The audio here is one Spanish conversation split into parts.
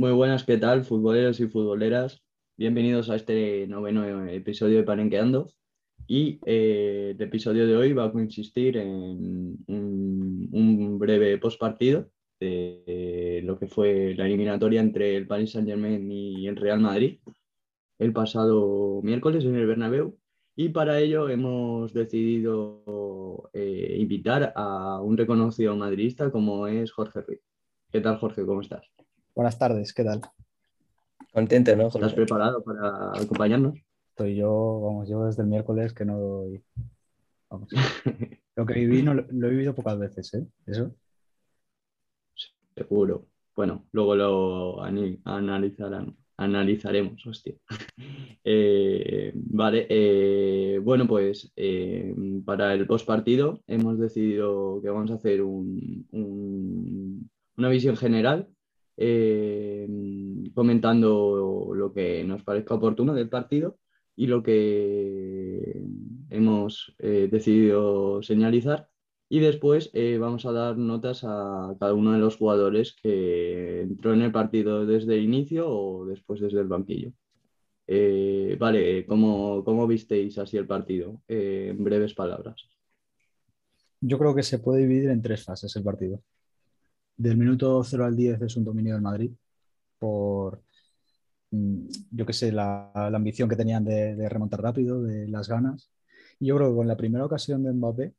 Muy buenas, ¿qué tal, futboleros y futboleras? Bienvenidos a este noveno episodio de Parenqueando. Y eh, el episodio de hoy va a consistir en un, breve postpartido de lo que fue la eliminatoria entre el Paris Saint-Germain y el Real Madrid el pasado miércoles en el Bernabéu. Y para ello hemos decidido eh, invitar a un reconocido madridista como es Jorge Ruiz. ¿Qué tal, Jorge? ¿Cómo estás? Buenas tardes, ¿qué tal? Contento, ¿no? ¿Estás preparado para acompañarnos? Estoy yo, vamos, yo desde el miércoles que no doy. Vamos. Lo que viví no, lo he vivido pocas veces, ¿eh? Eso. Seguro. Bueno, luego lo analizarán, analizaremos, hostia. Eh, vale, eh, bueno, pues eh, para el post partido hemos decidido que vamos a hacer un, una visión general eh, comentando lo que nos parezca oportuno del partido y lo que hemos eh, decidido señalizar. Y después eh, vamos a dar notas a cada uno de los jugadores que entró en el partido desde el inicio o después desde el banquillo. vale, ¿cómo, ¿cómo, visteis así el partido? en breves palabras. Yo creo que se puede dividir en tres fases el partido del minuto 0 al 10 es un dominio del Madrid por, mm, yo qué sé, la, ambición que tenían de, remontar rápido, de las ganas. Y yo creo que con la primera ocasión de Mbappé,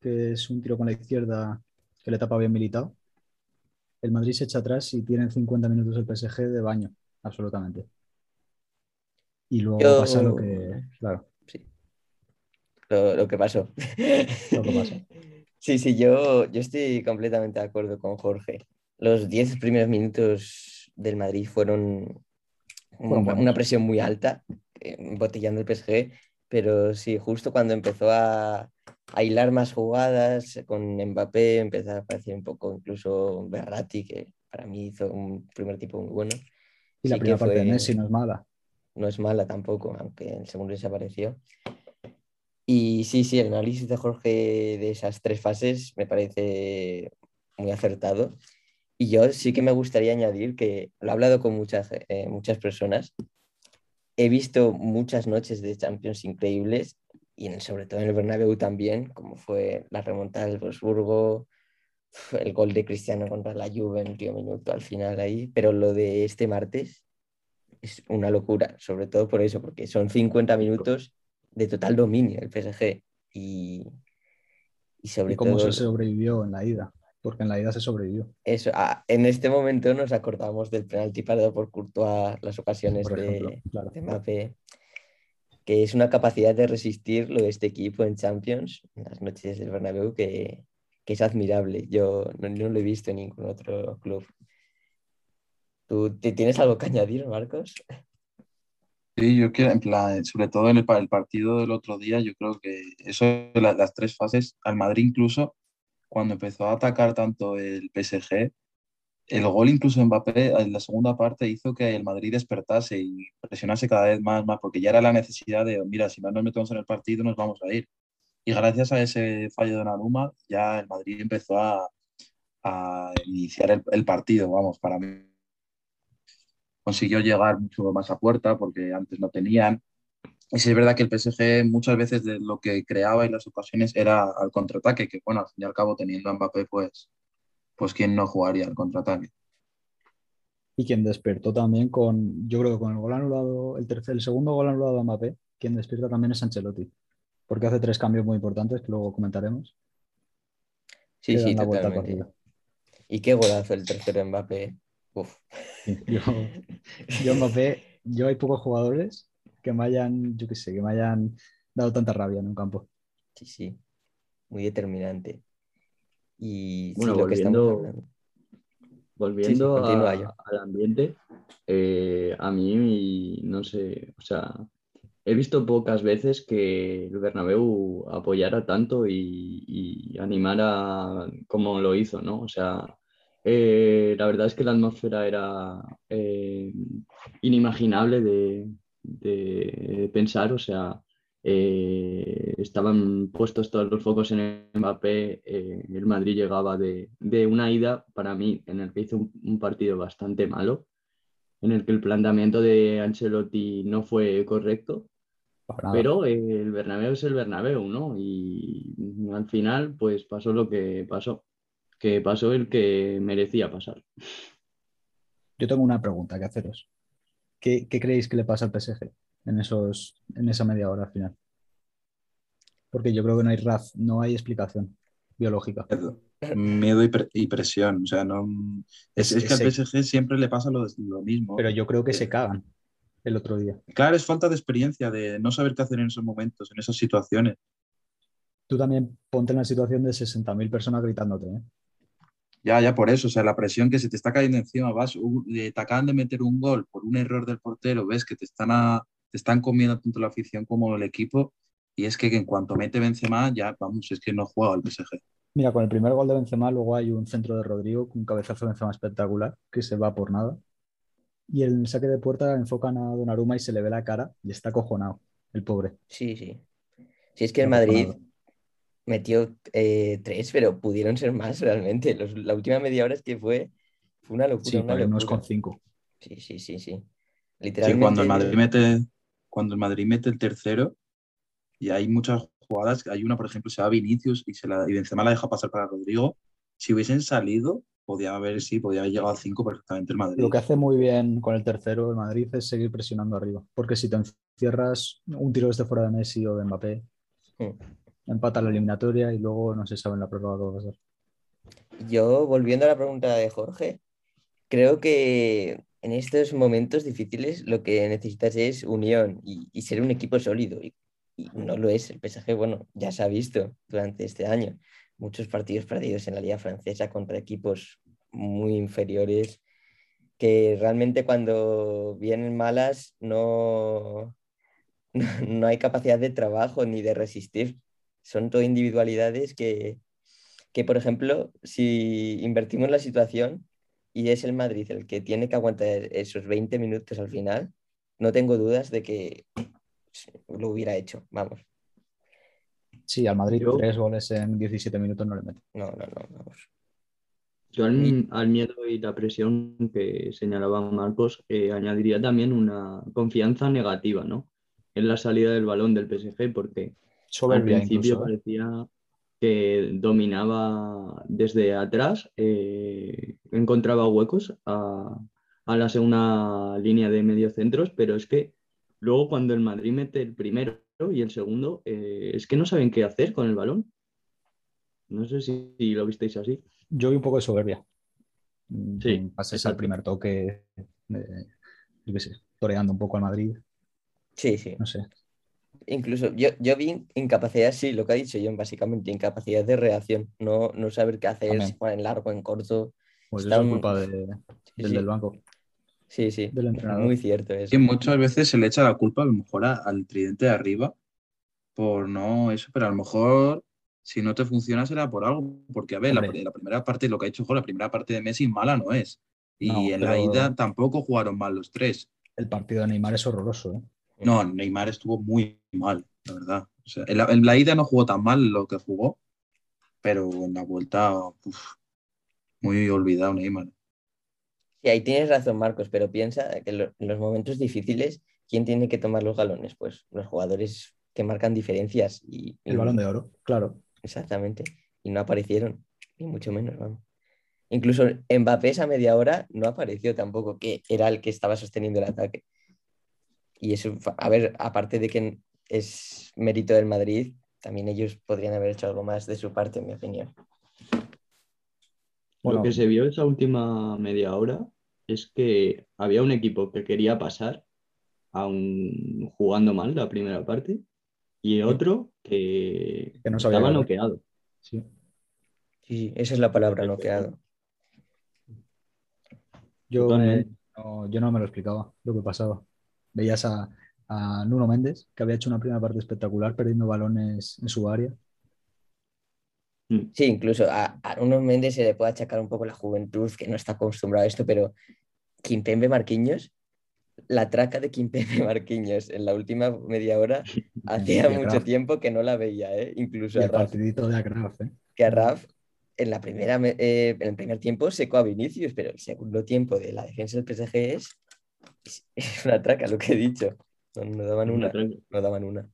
que es un tiro con la izquierda que le tapa bien militado, el Madrid se echa atrás y tienen 50 minutos el PSG de baño, absolutamente. Y luego pasa lo que. Claro. Sí. Lo, lo que pasó. Lo que pasó. Sí, sí, yo, yo estoy completamente de acuerdo con Jorge. Los 10 primeros minutos del Madrid fueron una, presión muy alta, embotellando el PSG, pero sí, justo cuando empezó a, a hilar más jugadas con Mbappé, empezó a aparecer un poco incluso Berratti, que para mí hizo un primer tipo muy bueno. Y la primera parte de Messi no es mala. No es mala tampoco, aunque el segundo desapareció. Y sí, sí, el análisis de Jorge de esas tres fases me parece muy acertado. Y yo sí que me gustaría añadir que lo he hablado con muchas, eh, muchas personas. He visto muchas noches de Champions increíbles y sobre todo en el Bernabéu también, como fue la remontada del Wolfsburgo, el gol de Cristiano contra la Juve en último minuto al final ahí, pero lo de este martes es una locura, sobre todo por eso, porque son 50 minutos de total dominio el PSG. Y, y sobre cómo se sobrevivió en la ida? Porque en la ida se sobrevivió. Eso, ah, en este momento nos acordamos del penalti parado por Courtois, las ocasiones de, Mbappé, que es una capacidad de resistir lo de este equipo en Champions, en las noches del Bernabéu, que, que es admirable. Yo no, no, lo he visto en ningún otro club. ¿Tú tienes algo que añadir, Marcos? Sí, yo quiero, en plan, sobre todo en el, el partido del otro día, yo creo que eso, las, las tres fases, al Madrid incluso, cuando empezó a atacar tanto el PSG, el gol incluso Mbappé en la segunda parte hizo que el Madrid despertase y presionase cada vez más, más, porque ya era la necesidad de, mira, si no nos metemos en el partido nos vamos a ir. Y gracias a ese fallo de Nanuma, ya el Madrid empezó a, a iniciar el, el partido, vamos, para mí consiguió llegar mucho más a puerta porque antes no tenían. Y sí es verdad que el PSG muchas veces de lo que creaba en las ocasiones era al contraataque, que bueno, al fin y al cabo teniendo a Mbappé, pues, pues quién no jugaría al contraataque. Y quien despertó también con, yo creo que con el gol anulado, el, tercer, el segundo gol anulado a Mbappé, quien despierta también es Ancelotti, porque hace tres cambios muy importantes que luego comentaremos. Sí, sí, totalmente. Y qué golazo el tercero Mbappé. Yo, yo yo hay pocos jugadores que me hayan, yo qué sé, que me hayan dado tanta rabia en un campo. Sí, sí, muy determinante. Y bueno, volviendo, volviendo al ambiente, eh, a mí, no sé, o sea, he visto pocas veces que el Bernabéu apoyara tanto y, y animara como lo hizo, ¿no? O sea, eh, la verdad es que la atmósfera era eh, inimaginable de, pensar, o sea, eh, estaban puestos todos los focos en Mbappé, el Madrid llegaba de, una ida para mí en el que hizo un, partido bastante malo en el que el planteamiento de Ancelotti no fue correcto. Pero el Bernabéu es el Bernabéu, ¿no? Y al final, pues pasó lo que pasó, que pasó el que merecía pasar. Yo tengo una pregunta que haceros. ¿Qué, creéis que le pasa al PSG en, esos, en esa media hora final? Porque yo creo que no hay RAF, no hay explicación biológica. Miedo y, presión. O sea, no. Es, que al PSG siempre le pasa lo, lo mismo. Pero yo creo que se cagan el otro día. Claro, es falta de experiencia, de no saber qué hacer en esos momentos, en esas situaciones. Tú también ponte en la situación de 60.000 personas gritándote. ¿eh? Ya, ya por eso, o sea, la presión que se te está cayendo encima, vas, te acaban de meter un gol por un error del portero, ves que te están, te están comiendo tanto la afición como el equipo, y es que, en cuanto mete Benzema, ya, vamos, es que no juega el PSG. Mira, con el primer gol de Benzema, luego hay un centro de Rodrigo, con un cabezazo de Benzema espectacular, que se va por nada. Y el saque de puerta enfocan a Donnarumma y se le ve la cara y está cojonado, el pobre. Sí, sí. Si es que el Madrid metió eh, tres, pero pudieron ser más realmente. la última media hora es que fue, fue una locura. Sí, una con cinco. Sí, sí, sí, sí. Literalmente. cuando el Madrid mete, cuando el Madrid mete el tercero, y hay muchas jugadas, hay una, por ejemplo, se va Vinicius y, se la, y Benzema la deja pasar para Rodrigo. Si hubiesen salido, podía haber, sí, podía haber llegado a 5 perfectamente el Madrid. Lo que hace muy bien con el tercero el Madrid es seguir presionando arriba, porque si te encierras un tiro desde fuera de Messi o de Mbappé, hmm. Empata la eliminatoria y luego no se sabe en la prueba qué va a ser. Yo, volviendo a la pregunta de Jorge, creo que en estos momentos difíciles lo que necesitas es unión y, ser un equipo sólido. Y, y, no lo es. El PSG, bueno, ya se ha visto durante este año muchos partidos perdidos en la liga francesa contra equipos muy inferiores que realmente cuando vienen malas no, no, hay capacidad de trabajo ni de resistir. Son todo individualidades que, que, por ejemplo, si invertimos la situación y es el Madrid el que tiene que aguantar esos 20 minutos al final, no tengo dudas de que lo hubiera hecho, vamos. Sí, al Madrid tres goles en 17 minutos no le mete. No, no, no, vamos. Yo al, miedo y la presión que señalaba Marcos, eh, añadiría también una confianza negativa, ¿no? En la salida del balón del PSG, porque al principio ¿eh? parecía que dominaba desde atrás, eh, encontraba huecos a, a la segunda línea de mediocentros, pero es que luego cuando el Madrid mete el primero y el segundo eh, es que no saben qué hacer con el balón. No sé si, lo visteis así. Yo vi un poco de soberbia. Sí. Mm, Pases al primer toque, yo qué sé, toreando un poco al Madrid. Sí, sí. No sé. Incluso yo, yo vi incapacidad, sí, lo que ha dicho John, básicamente, incapacidad de reacción, no, no saber qué hacer, si en largo, en corto. Pues es culpa del, del banco. Sí, sí, muy cierto eso. Y muchas veces se le echa la culpa a lo mejor al tridente de arriba por no eso, pero a lo mejor si no te funciona será por algo, porque a ver, la, primera parte, lo que ha hecho la primera parte de Messi mala no es. Y en la ida tampoco jugaron mal los tres. El partido de Neymar es horroroso, ¿eh? No, Neymar estuvo muy mal, la verdad. en, la, ida no jugó tan mal lo que jugó, pero en la vuelta, muy olvidado Neymar. Sí, ahí tienes razón, Marcos, pero piensa que en los momentos difíciles, ¿quién tiene que tomar los galones? Pues los jugadores que marcan diferencias. Y, el balón de oro, claro. Exactamente. Y no aparecieron, ni mucho menos, vamos. Incluso Mbappé esa media hora no apareció tampoco, que era el que estaba sosteniendo el ataque. Y eso, a ver, aparte de que es mérito del Madrid, también ellos podrían haber hecho algo más de su parte, en mi opinión. Lo que se vio esa última media hora es que había un equipo que quería pasar, aún jugando mal la primera parte, y otro que, no estaba noqueado. Sí. sí, esa es la palabra, noqueado. Yo, no, yo no me lo explicaba lo que pasaba. Veías a, a Nuno Méndez, que había hecho una primera parte espectacular, perdiendo balones en su área Mm. Sí, incluso a, a unos Méndez se le puede achacar un poco la juventud, que no está acostumbrado a esto, pero Kimpembe Marquinhos, la traca de Kimpembe Marquinhos en la última media hora, hacía mucho tiempo que no la veía, ¿eh? incluso a Raf. ¿eh? Que a Raf en, la primera, eh, en el primer tiempo secó a Vinicius, pero el segundo tiempo de la defensa del PSG es Es una traca lo que he dicho. No, no daban una. No daban una.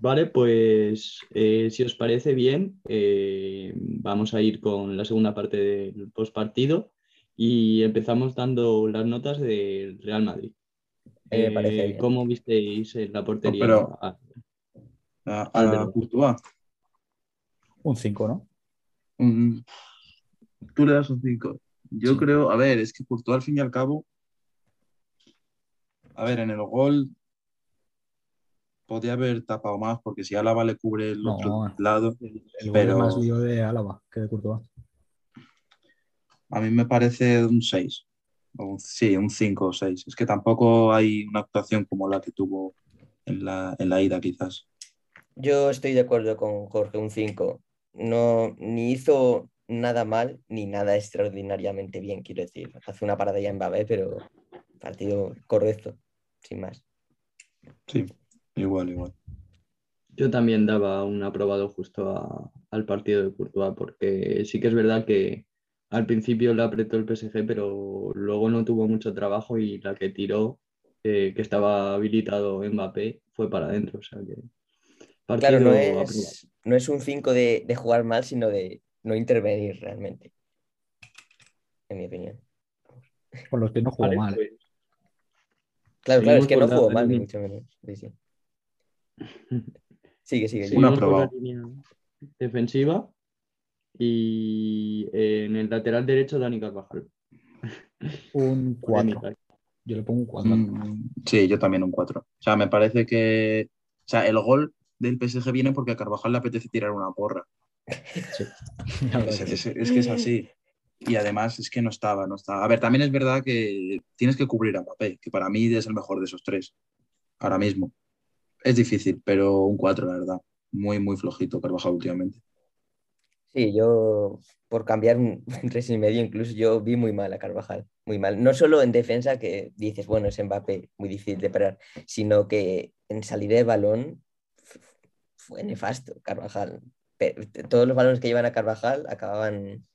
Vale, pues eh, si os parece bien, eh, vamos a ir con la segunda parte del postpartido y empezamos dando las notas del Real Madrid. Parece Eh, bien. ¿Cómo visteis en la portería? pero- a- A, a Álvaro. Courtois. Un 5, ¿no? Mm, Tú le das un 5. Yo Sí. creo, a ver, es que Courtois al fin y al cabo, a ver, en el gol podía haber tapado más porque si Álava le cubre el No. otro lado, El, el gol Pero- es más lío de Álava que de Courtois. a mí me parece un 6. O un- sí, un 5 o 6. Es que tampoco hay una actuación como la que tuvo en la, en la ida, quizás. Yo estoy de acuerdo con Jorge, un 5. No, ni hizo nada mal ni nada extraordinariamente bien, quiero decir. Hace una parada ya en Mbappé, pero partido correcto, sin más. Sí, igual, igual. Yo también daba un aprobado justo a- al partido de Courtois, porque sí que es verdad que al principio le apretó el PSG, pero luego no tuvo mucho trabajo y la que tiró, eh, que estaba habilitado Mbappé, fue para adentro. O sea que partido Claro, no es, no es un 5 de, de jugar mal, sino de no intervenir realmente, en mi opinión. Con los que no jugó Vale, mal. pues, Claro, claro, es que no jugó mal, ni mucho menos. Sí, sí. Sigue, sigue. Un seguimos con la aprobado. línea defensiva y eh, en el lateral derecho Dani Carvajal. Un 4. Polémica. Yo le pongo un 4. Mm, sí, yo también un 4. O sea, me parece que. O sea, el gol del PSG viene porque a Carvajal le apetece tirar una porra. Sí. Es, que es- es que es así. Y además es que no estaba, no estaba. A ver, también es verdad que tienes que cubrir a Mbappé, que para mí es el mejor de esos tres. Ahora mismo. Es difícil, pero un 4, la verdad. Muy, muy flojito Carvajal últimamente. Sí, yo por cambiar un, tres y medio, incluso yo vi muy mal a Carvajal, muy mal. No solo en defensa, que dices, bueno, es Mbappé, muy difícil de parar, sino que en salida de balón fue nefasto Carvajal. Todos los balones que llevan a Carvajal acababan,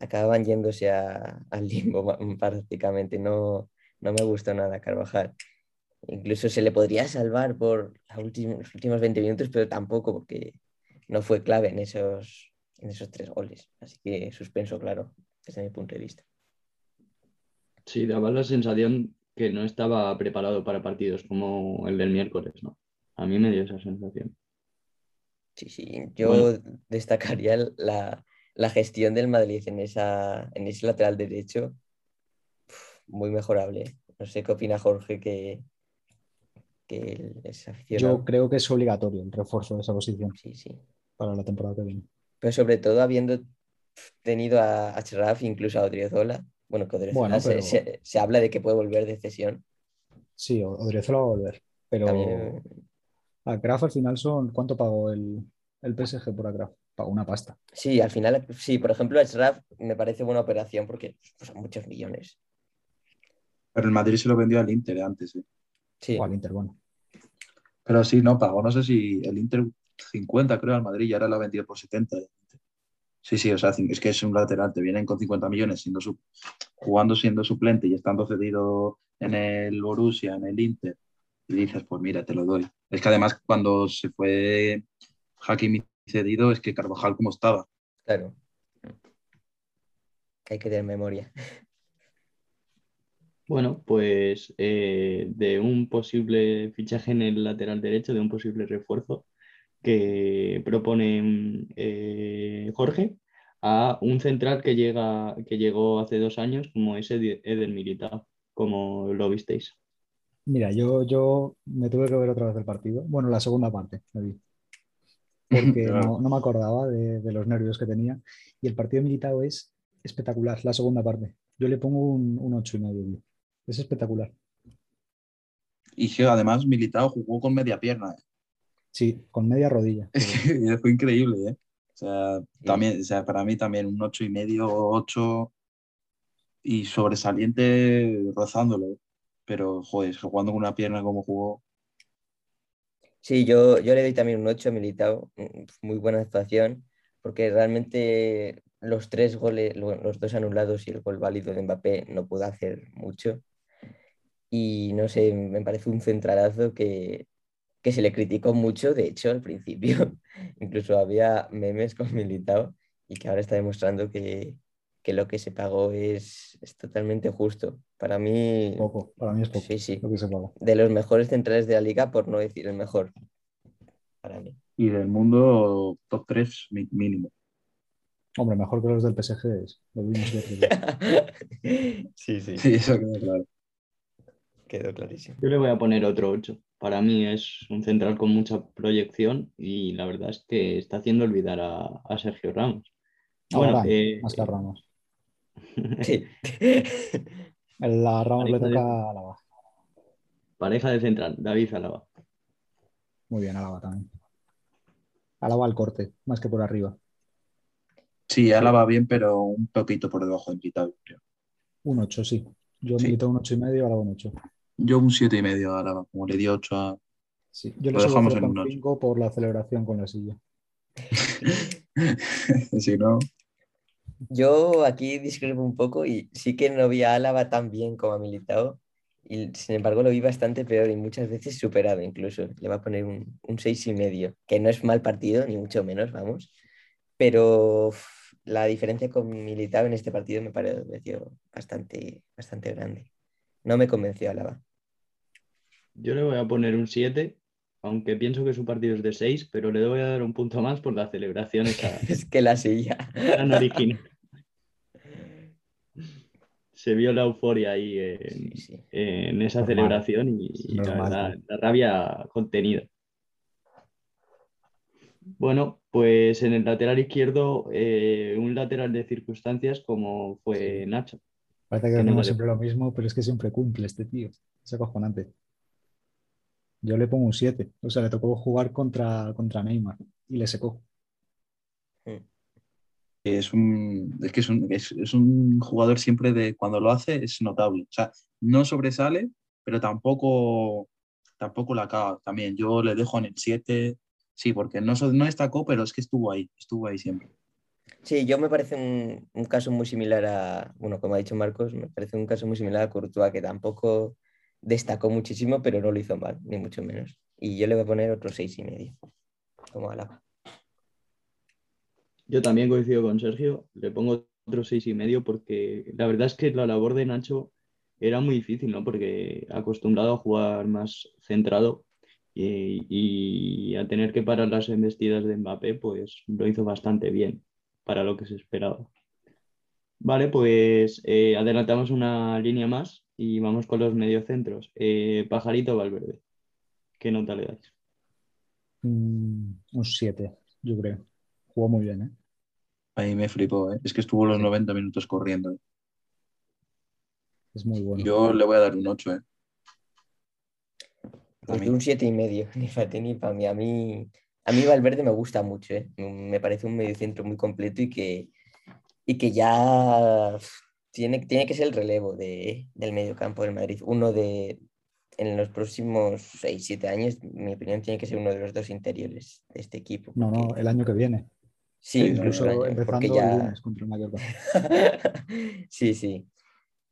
acababan yéndose al limbo prácticamente. No, no me gustó nada Carvajal. Incluso se le podría salvar por los últimos 20 minutos, pero tampoco porque no fue clave en esos, en esos tres goles. Así que suspenso, claro, desde mi punto de vista. Sí, daba la sensación que no estaba preparado para partidos como el del miércoles, ¿no? A mí me dio esa sensación. Sí, sí, yo Bueno. destacaría la, la gestión del Madrid en, esa, en ese lateral derecho. Muy mejorable. No sé qué opina Jorge, que, que es aficionado. Yo creo que es obligatorio el refuerzo de esa posición Sí, sí. para la temporada que viene. Pero sobre todo habiendo tenido a Achraf, incluso a Odriozola. Bueno, que Odriozola Bueno, se, se- se habla de que puede volver de cesión. Sí, Odriozola va a volver. Pero También, a Graf al final son. ¿Cuánto pagó el, el PSG por Graf? Pagó una pasta. Sí, al final, sí, por ejemplo, Achraf me parece buena operación porque pues, son muchos millones. Pero el Madrid se lo vendió al Inter antes. ¿eh? Sí, O al Inter, bueno. Pero sí, no, pagó, no sé si el Inter 50, creo, al Madrid y ahora lo ha vendido por 70. Sí, sí, o sea, es que es un lateral, te vienen con 50 millones siendo su- jugando siendo suplente y estando cedido en el Borussia, en el Inter, y dices, pues mira, te lo doy. Es que además cuando se fue Hakimi cedido, es que Carvajal como estaba. claro. Hay que tener memoria. Bueno, pues eh, de un posible fichaje en el lateral derecho, de un posible refuerzo que propone eh, Jorge, a un central que llega, que llegó hace dos años, como ese de Eder Militao, como lo visteis. Mira, yo, yo me tuve que ver otra vez el partido. Bueno, la segunda parte me vi. Porque no, no me acordaba de, de los nervios que tenía. Y el partido militado es espectacular, la segunda parte. Yo le pongo un, un 8 y medio. Es espectacular. Y que además Militao jugó con media pierna. ¿eh? Sí, con media rodilla. Es que fue increíble, ¿eh? O sea, también, o sea, para mí también un ocho y medio, ocho y sobresaliente rozándolo. Pero, joder, jugando con una pierna como jugó. Sí, yo, yo le doy también un 8 a Militao, mm, muy buena actuación, porque realmente los tres goles, lo- los dos anulados y el gol válido de Mbappé no pudo hacer mucho. y no sé, me parece un centralazo que, que se le criticó mucho, de hecho, al principio. Incluso había memes con Militao y que ahora está demostrando que, que lo que se pagó es, es, totalmente justo. Para mí... Poco, para mí es poco Sí, sí. lo que se paga. De los mejores centrales de la liga, por no decir el mejor. Para mí. Y del mundo, top 3 mínimo. Hombre, mejor que los del PSG es. Lo vimos día. sí, sí, Sí, eso queda claro. quedó clarísimo. Yo le voy a poner otro 8. Para mí es un central con mucha proyección y la verdad es que está haciendo olvidar a, a Sergio Ramos. Bueno, Ahora, eh, más que a Ramos. Sí. El- A Ramos le Pareja de- toca a Alaba. pareja de central, David Alaba. Muy bien, Alaba también. Alaba al corte, más que por arriba. Sí, Ala va bien, pero un poquito por debajo de Militao, creo. Un 8, sí. Yo Sí. quito un 8 y medio, Alaba un 8. Yo un 7 y medio a Álava, como le di 8 a... Sí. Yo Lo dejamos en un 0,5 por la celebración con la silla. si no, Yo aquí discrepo un poco y sí que no vi a Álava tan bien como a Militao. Y sin embargo lo vi bastante peor y muchas veces superado incluso. Le va a poner un, un seis y medio, que no es mal partido, ni mucho menos, vamos. Pero la diferencia con Militao en este partido me pareció bastante, bastante grande. No me convenció Álava. Yo le voy a poner un 7, aunque pienso que su partido es de 6, pero le voy a dar un punto más por la celebración esa Es que la silla. tan original. Se vio la euforia ahí en, Sí, sí. en esa Normal. celebración y, y la, verdad, rabia contenida. Bueno, pues en el lateral izquierdo, eh, un lateral de circunstancias como fue Nacho. Parece que Que no hacemos vale. siempre lo mismo, pero es que siempre cumple este tío. Es acojonante. Yo le pongo un 7. O sea, le tocó jugar contra, contra Neymar y le secó. Es un, es que es un, es, un jugador siempre de cuando lo hace es notable. O sea, no sobresale, pero tampoco, tampoco la caga. También yo le dejo en el 7, sí, porque no, no destacó, pero es que estuvo ahí, estuvo ahí siempre. Sí, yo me parece un, un caso muy similar a, bueno, como ha dicho Marcos, me parece un caso muy similar a Courtois, que tampoco destacó muchísimo, pero no lo hizo mal, ni mucho menos. Y yo le voy a poner otro seis y medio, como. Yo también coincido con Sergio, le pongo otro seis y medio porque la verdad es que la labor de Nacho era muy difícil, ¿no? Porque acostumbrado a jugar más centrado y, a tener que parar las embestidas de Mbappé, pues lo hizo bastante bien para lo que se esperaba. Vale, pues eh, adelantamos una línea más y vamos con los mediocentros. Eh, Pajarito Valverde, ¿qué nota le dais? Mm, un 7, yo creo. Jugó muy bien, ¿eh? Ahí me flipó, ¿eh? Es que estuvo los 90 minutos corriendo. ¿eh? Es muy bueno. Yo le voy a dar un 8, ¿eh? Pues un siete y medio, ni para ti ni para mí. A mí, a mí Valverde me gusta mucho, ¿eh? Me parece un mediocentro muy completo y que, y que ya tiene, tiene que ser el relevo de, del mediocampo del Madrid. Uno de, en los próximos 6, 7 años, mi opinión, tiene que ser uno de los dos interiores de este equipo. No, no, el año que viene. Sí, Incluso el año, empezando porque el ya... lunes contra el Mallorca. sí, sí.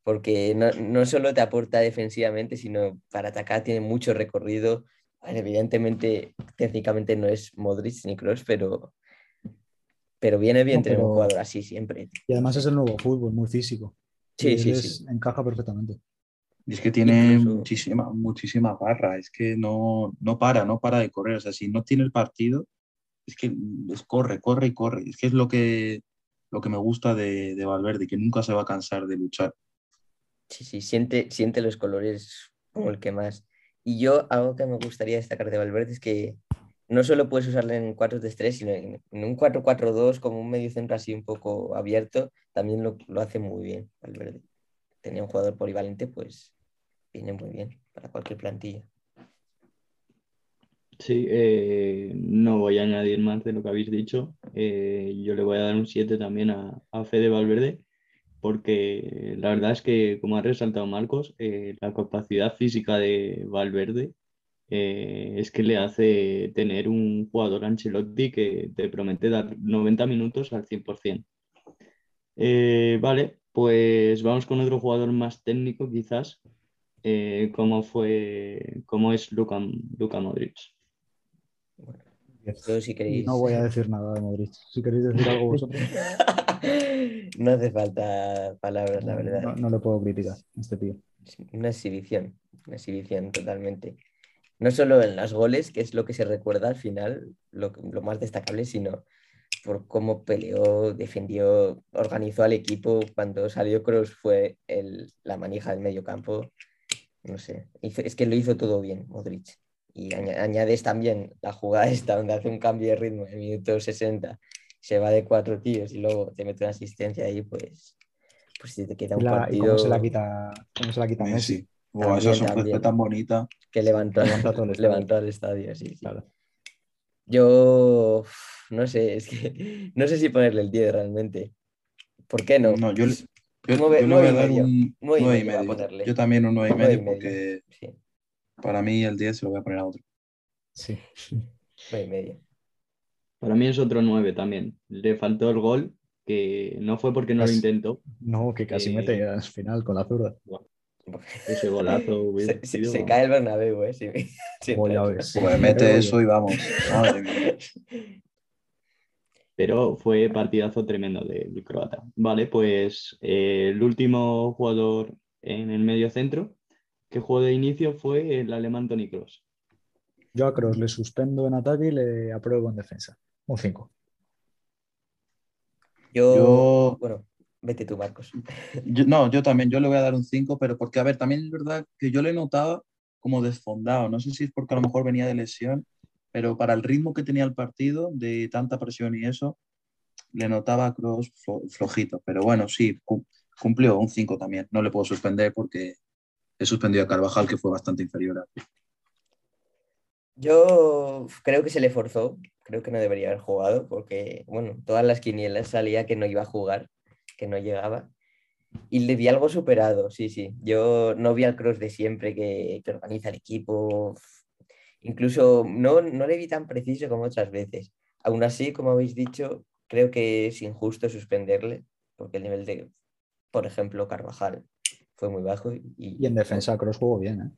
Porque no, no solo te aporta defensivamente, sino para atacar tiene mucho recorrido. Vale, evidentemente, técnicamente no es Modric ni Kroos, pero, pero viene bien No, tener un pero- jugador así siempre. Y además es el nuevo fútbol, muy físico. Sí, sí, sí. encaja perfectamente. Y es que tiene Incluso- muchísima, muchísima garra, es que no, no para, no para de correr. O sea, si no tiene el partido, es que es corre, corre y corre. Es que es lo que, lo que me gusta de, de Valverde, que nunca se va a cansar de luchar. Sí, sí, siente, siente los colores como el que más. Y yo, algo que me gustaría destacar de Valverde es que no solo puedes usarlo en 4-3-3, sino en, en un 4-4-2, como un medio centro así un poco abierto, también lo, lo hace muy bien Valverde. Tenía un jugador polivalente, pues viene muy bien para cualquier plantilla. Sí, eh, no voy a añadir más de lo que habéis dicho. Eh, yo le voy a dar un 7 también a, a Fede Valverde, porque la verdad es que, como ha resaltado Marcos, eh, la capacidad física de Valverde es que le hace tener un jugador Ancelotti que te promete dar 90 minutos al 100%. Eh, vale, pues vamos con otro jugador más técnico quizás, cómo fue, es Luka, Luka Modric. Yo, si queréis... No voy a decir nada de Modric. Si queréis decir algo vosotros, no hace falta palabras, la verdad. no, no le puedo criticar a este tío. Una exhibición, una exhibición totalmente. No solo en los goles, que es lo que se recuerda al final, lo, lo más destacable, sino por cómo peleó, defendió, organizó al equipo. Cuando salió Cross fue el, la manija del medio campo. No sé, hizo- es que lo hizo todo bien, Modric. Y aña- añades también la jugada esta donde hace un cambio de ritmo en el minuto 60, se va de cuatro tíos y luego te mete una asistencia ahí, pues, pues si te queda Y, un la- y partido cómo se la quita, cómo se la quita Messi. Messi. Buah, esa sorpresa también. tan bonita. que levantó, Levanta todo el estadio. levantó al estadio, sí, sí. Claro. Yo no sé, es que no sé si ponerle el 10 realmente. ¿Por qué no? No, yo, le- yo, le voy a y dar un Nueve y 9 y medio. Yo también un 9 y Nueve y medio medio. porque Sí, para mí el 10 se lo voy a poner a otro. Sí. nueve y medio. Para mí es otro 9 también. Le faltó el gol, que no fue porque no lo intentó. No, que casi Eh, mete al final con la zurda. Ese golazo Se, se- cae el Bernabéu, ¿eh? Oh, entra ves. Pues mete pero eso y vamos. Madre mía. Pero fue partidazo tremendo del croata. Vale, pues eh, el último jugador en el medio centro que jugó de inicio fue el alemán Toni Kroos. Yo a Kroos le suspendo en ataque y le apruebo en defensa. Un 5. Yo, Yo, bueno, vete tú, Marcos. yo- no, yo también, yo le voy a dar un 5, pero porque, a ver, también es verdad que yo le notaba como desfondado. No sé si es porque a lo mejor venía de lesión, pero para el ritmo que tenía el partido, de tanta presión y eso, le notaba a Kroos flo- flojito. Pero bueno, sí, cu- cumplió un 5 también. No le puedo suspender porque he a Carvajal, que fue bastante inferior a Yo creo que se le forzó, creo que no debería haber jugado porque, bueno, todas las quinielas salía que no iba a jugar, que no llegaba. Y le vi algo superado, sí, sí. Yo no vi al cross de siempre que, que organiza el equipo. Incluso no, no le vi tan preciso como otras veces. Aún así, como habéis dicho, creo que es injusto suspenderle porque el nivel de, por ejemplo, Carvajal fue muy bajo. Y, Y en defensa Kroos jugó bien, ¿eh?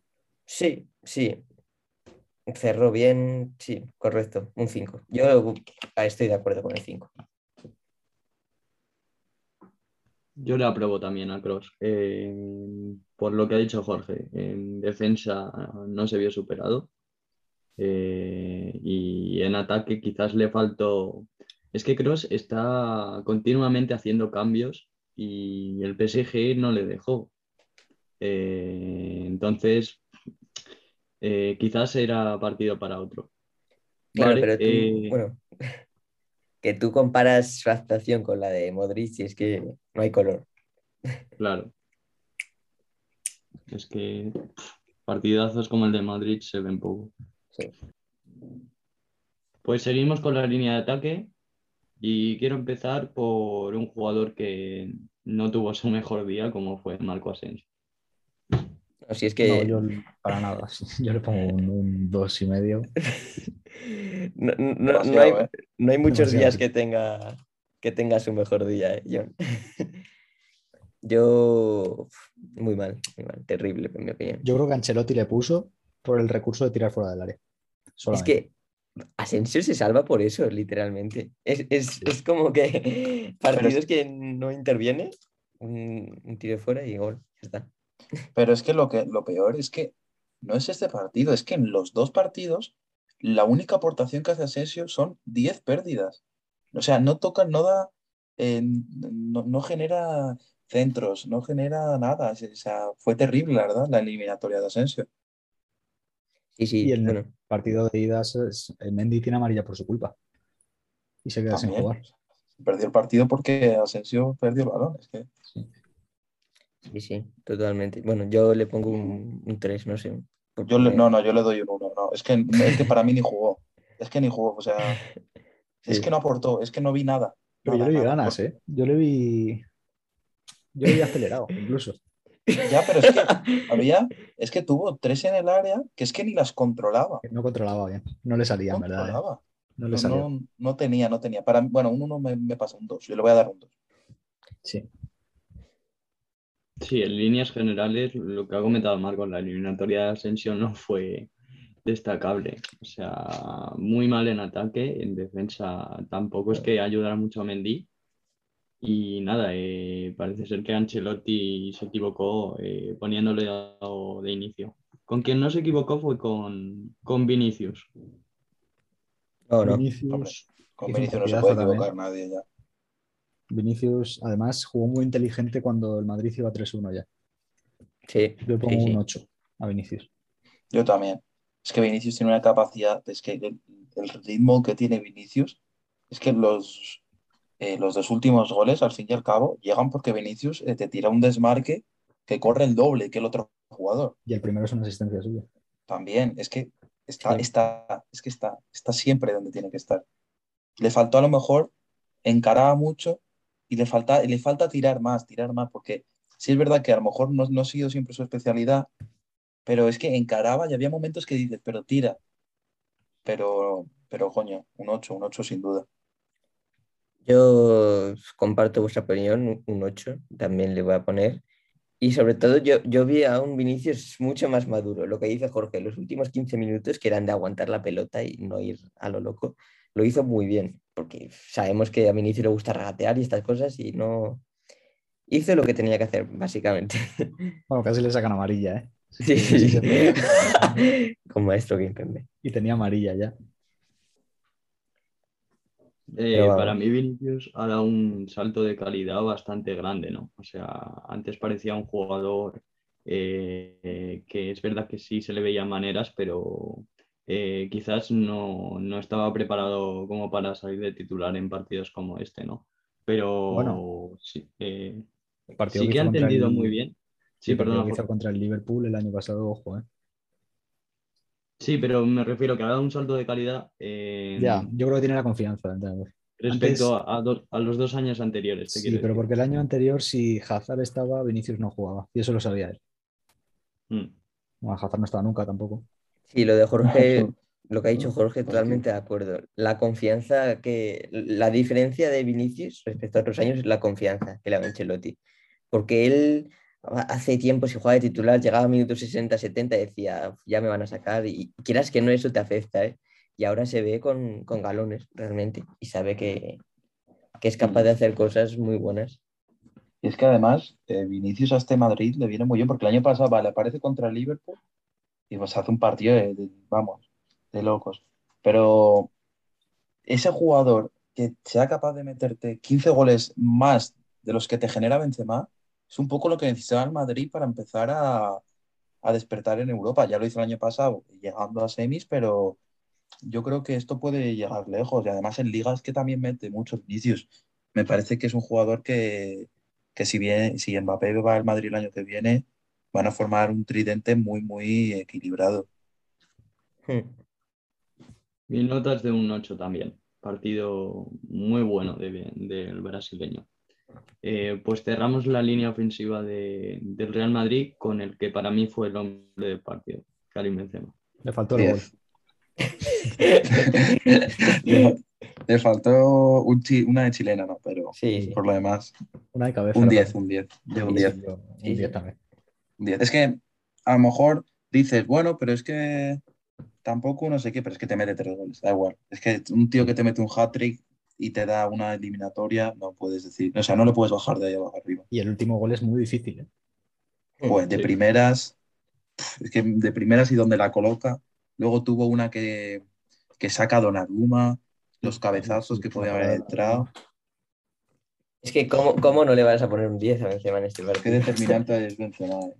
Sí, sí. Cerró bien, sí, correcto, un 5. Yo estoy de acuerdo con el 5. Yo le apruebo también a Kroos. Eh, por lo que ha dicho Jorge, en defensa no se vio superado. Eh, y en ataque quizás le faltó. Es que Kroos está continuamente haciendo cambios y el PSG no le dejó. Eh, entonces, eh, quizás era partido para otro. Claro, Vale, pero tú, eh, bueno, que tú comparas su actuación con la de Modric y es que no hay color. Claro. Es que partidazos como el de Madrid se ven poco. Sí. Pues seguimos con la línea de ataque y quiero empezar por un jugador que no tuvo su mejor día como fue Marco Asensio. No, si es que No, yo para nada. Yo le pongo un, un dos y medio. no, no- no hay, ¿eh? no hay muchos Demasiado, días que tenga, que tenga su mejor día, ¿eh, John? Yo, muy mal, muy mal, terrible, en mi opinión. Yo creo que Ancelotti le puso por el recurso de tirar fuera del área. Es que Asensio se salva por eso, literalmente. Es, es- es como que partidos que no interviene, un, un tiro fuera y gol, ya está. Pero es que lo, que lo peor es que no es este partido, es que en los dos partidos la única aportación que hace Asensio son 10 pérdidas. O sea, no toca, no da, eh, no, no genera centros, no genera nada. O sea, fue terrible, la verdad, la eliminatoria de Asensio. Sí, sí, Y el bueno, partido de ida, es- el Mendy tiene amarilla por su culpa. Y se queda sin jugar. Perdió el partido porque Asensio perdió el balón. Es que sí, sí, totalmente. Bueno, yo le pongo un 3, no sé. yo le- no, no, yo le doy un 1. No, es, que, es que para mí ni jugó. Es que ni jugó. O sea, es Sí. que no aportó, es que no vi nada. Pero yo le vi nada. ganas, ¿eh? Yo le vi. Yo le vi acelerado, incluso. Ya, pero es que había, es que tuvo tres en el área que es que ni las controlaba. No controlaba bien. No le salía, en verdad. ¿eh? controlaba. No le No, salía. no, no tenía, no tenía. Para, bueno, un uno me, me pasa un 2. Yo le voy a dar un 2. Sí. Sí, en líneas generales, lo que ha comentado Marco, la eliminatoria de Ascensión no fue destacable. O sea, muy mal en ataque, en defensa tampoco es que ayudara mucho a Mendy. Y nada, eh, parece ser que Ancelotti se equivocó eh, poniéndole de inicio. Con quien no se equivocó fue con, con Vinicius. No, no. Vinicius, Con Vinicius no se puede también. equivocar nadie ya. Vinicius, además, jugó muy inteligente cuando el Madrid iba 3-1 ya. Sí, Yo pongo sí, sí. un 8 a Vinicius. Yo también. Es que Vinicius tiene una capacidad, es que el, el ritmo que tiene Vinicius, es que los, eh, los dos últimos goles, al fin y al cabo, llegan porque Vinicius eh, te tira un desmarque que corre el doble que el otro jugador. Y el primero es una asistencia suya. También, es que está, Sí. está, es que está, está siempre donde tiene que estar. Le faltó a lo mejor, encaraba mucho y le falta, le falta tirar más, tirar más, porque sí es verdad que a lo mejor no, no ha sido siempre su especialidad, pero es que encaraba y había momentos que dices, pero tira. Pero, pero coño, un 8, un 8 sin duda. Yo comparto vuestra opinión, un 8 también le voy a poner. Y sobre todo yo, yo vi a un Vinicius mucho más maduro, lo que dice Jorge, los últimos 15 minutos que eran de aguantar la pelota y no ir a lo loco, lo hizo muy bien, porque sabemos que a Vinicius le gusta regatear y estas cosas y no hizo lo que tenía que hacer, básicamente. Bueno, casi le sacan amarilla, ¿eh? Sí, Sí, sí. Con maestro Kimpembe. Y tenía amarilla ya. Eh, para mí Vinicius ha dado un salto de calidad bastante grande, ¿no? O sea, antes parecía un jugador eh, eh, que es verdad que sí se le veían maneras, pero eh, quizás no, no estaba preparado como para salir de titular en partidos como este, ¿no? Pero Bueno. sí, eh, El partido sí que ha entendido el- muy bien. Sí, Sí, que hizo contra el Liverpool el año pasado, ojo, ¿eh? Sí, pero me refiero que ha dado un salto de calidad eh, Ya, yo creo que tiene la confianza respecto a, a do- a los dos años anteriores. te Sí, pero decir. porque el año anterior, si Hazard estaba, Vinicius no jugaba. Y eso lo sabía él. Mm. Bueno, Hazard no estaba nunca tampoco. Sí, lo de Jorge, lo que ha dicho Jorge, totalmente de acuerdo. La confianza que, la diferencia de Vinicius respecto a otros años es la confianza que le da Ancelotti. Porque él ha- hace tiempo, si jugaba de titular, llegaba a minutos 60, 70 y decía, "Uf, ya me van a sacar. Y quieras que no, eso te afecta, ¿eh? Y ahora se ve con, con galones, realmente. Y sabe que, que es capaz de hacer cosas muy buenas. Y es que además, eh, Vinicius a este Madrid le viene muy bien, porque el año pasado, vale, aparece contra el Liverpool y pues hace un partido de, de- vamos, de locos. Pero ese jugador que sea capaz de meterte 15 goles más de los que te genera Benzema, es un poco lo que necesitaba el Madrid para empezar a, a despertar en Europa. Ya lo hizo el año pasado, llegando a semis, pero yo creo que esto puede llegar lejos. Y además en ligas que también mete muchos Vinicius. Me parece que es un jugador que, que si bien, si Mbappé va al Madrid el año que viene, van a formar un tridente muy, muy equilibrado. Hmm. Mi nota es de un 8 también. Partido muy bueno de- del brasileño. Eh, pues cerramos la línea ofensiva de- del Real Madrid con el que para mí fue el hombre del partido, Karim Benzema. Le faltó el gol. Le, le faltó un chi- una de chilena, ¿no? Pero Sí, sí. por lo demás, Una de cabeza. un la 10, verdad. un 10. Yo Sí, un 10. sí, yo- un Sí, sí. 10 también. Un 10. Es que a lo mejor dices, bueno, pero es que tampoco no sé qué, pero es que te mete tres goles, da igual. Es que un tío que te mete un hat-trick y te da una eliminatoria, no puedes decir, o sea, no lo puedes bajar de ahí abajo arriba. Y el último gol es muy difícil. ¿eh? Pues de Sí. primeras, es que de primeras y donde la coloca. Luego tuvo una que, que saca a Donnarumma, los cabezazos que podía haber entrado. Es que, ¿cómo, cómo no le vas a poner un 10 a Benzema en este Qué partido? determinante es Benzema. eh.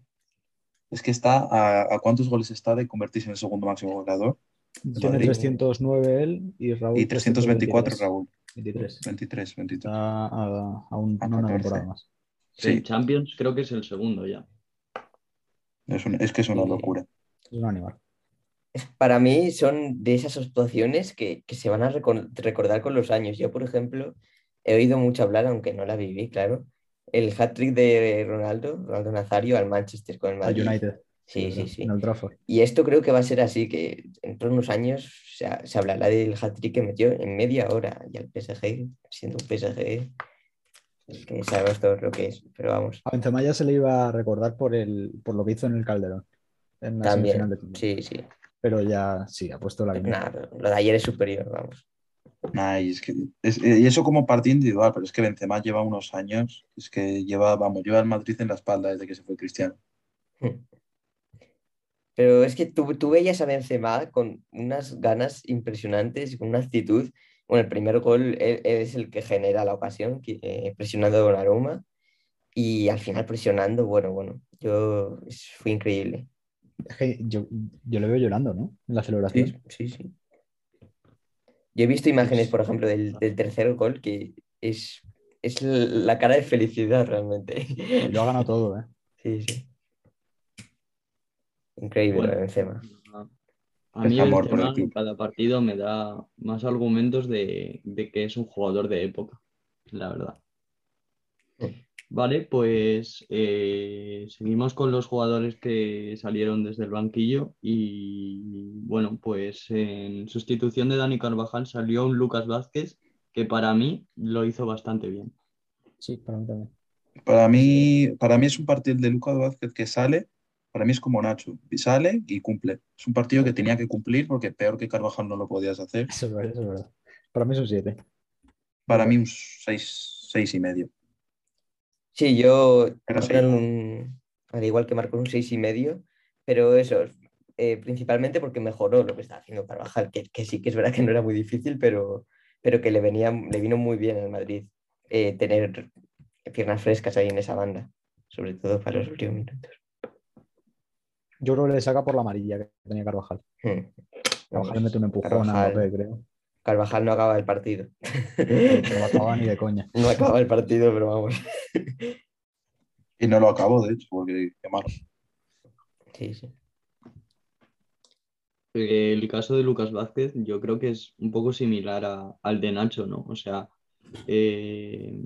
Es que está a, a cuántos goles está de convertirse en el segundo máximo goleador Tiene Madrid. 309 él y Raúl. y 324 323. Raúl. 23. 23, 23. Está a, a un- una 14. temporada más. Sí, En Champions creo que es el segundo ya. es, un- es que es una locura. Es un animal. Para mí son de esas actuaciones que, que se van a recor- recordar con los años. Yo, por ejemplo, he oído mucho hablar, aunque no la viví, claro, el hat-trick de Ronaldo, Ronaldo Nazario al Manchester con el Al Madrid. United. Sí, sí, sí. En. Y esto creo que va a ser así, que dentro de unos años se, se hablará del hat-trick que metió en media hora y al PSG, siendo un PSG que sabemos todos lo que es, pero vamos. A Benzema ya se le iba a recordar por, el, por lo que hizo en el Calderón. En la semifinal de También, sí, sí. Pero ya sí, ha puesto la línea. Nada, lo de ayer es superior, vamos. Nah, y, es que, es- y eso como partido individual, pero es que Benzema lleva unos años, es que lleva, vamos, lleva el Madrid en la espalda desde que se fue Cristiano. Pero es que tú, tú veías a Benzema con unas ganas impresionantes y con una actitud. Bueno, el primer gol él- él es el que genera la ocasión, eh, presionando con aroma y al final presionando, bueno, bueno, yo fue increíble. Es que yo, yo le veo llorando, ¿no? En la celebración. Sí, sí, sí. Yo he visto imágenes, por ejemplo, del, del tercer gol que es, es la cara de felicidad realmente. Lo ha ganado todo, ¿eh? Sí, sí. Increíble Bueno. Benzema. A mí Es amor por Benzema el club. en cada partido me da más argumentos de, de que es un jugador de época, la verdad. Vale, pues eh, seguimos con los jugadores que salieron desde el banquillo y bueno, pues en sustitución de Dani Carvajal salió un Lucas Vázquez que para mí lo hizo bastante bien. Sí, para mí también. Para mí, para mí es un partido de Lucas Vázquez que sale, para mí es como Nacho, sale y cumple. Es un partido que tenía que cumplir porque peor que Carvajal no lo podías hacer. Eso es verdad, eso es verdad. Para mí es un 7. Para mí un seis, seis y medio. Sí, yo Pero sí. Marco un- al igual que marcó un seis y medio, pero eso, eh, principalmente porque mejoró lo que está haciendo Carvajal, que, que sí que es verdad que no era muy difícil, pero, pero que le venía, le vino muy bien al Madrid eh, tener piernas frescas ahí en esa banda, sobre todo para los últimos minutos. Yo creo que le saca por la amarilla que tenía Carvajal. Hmm. Carvajal le mete un empujón a. Mbappé, creo. Carvajal no acaba el partido. No lo acaba ni de coña. No acaba el partido, pero vamos. Y no lo acabo, de hecho, porque qué malo. Sí, sí. El caso de Lucas Vázquez yo creo que es un poco similar a- al de Nacho, ¿no? O sea, eh,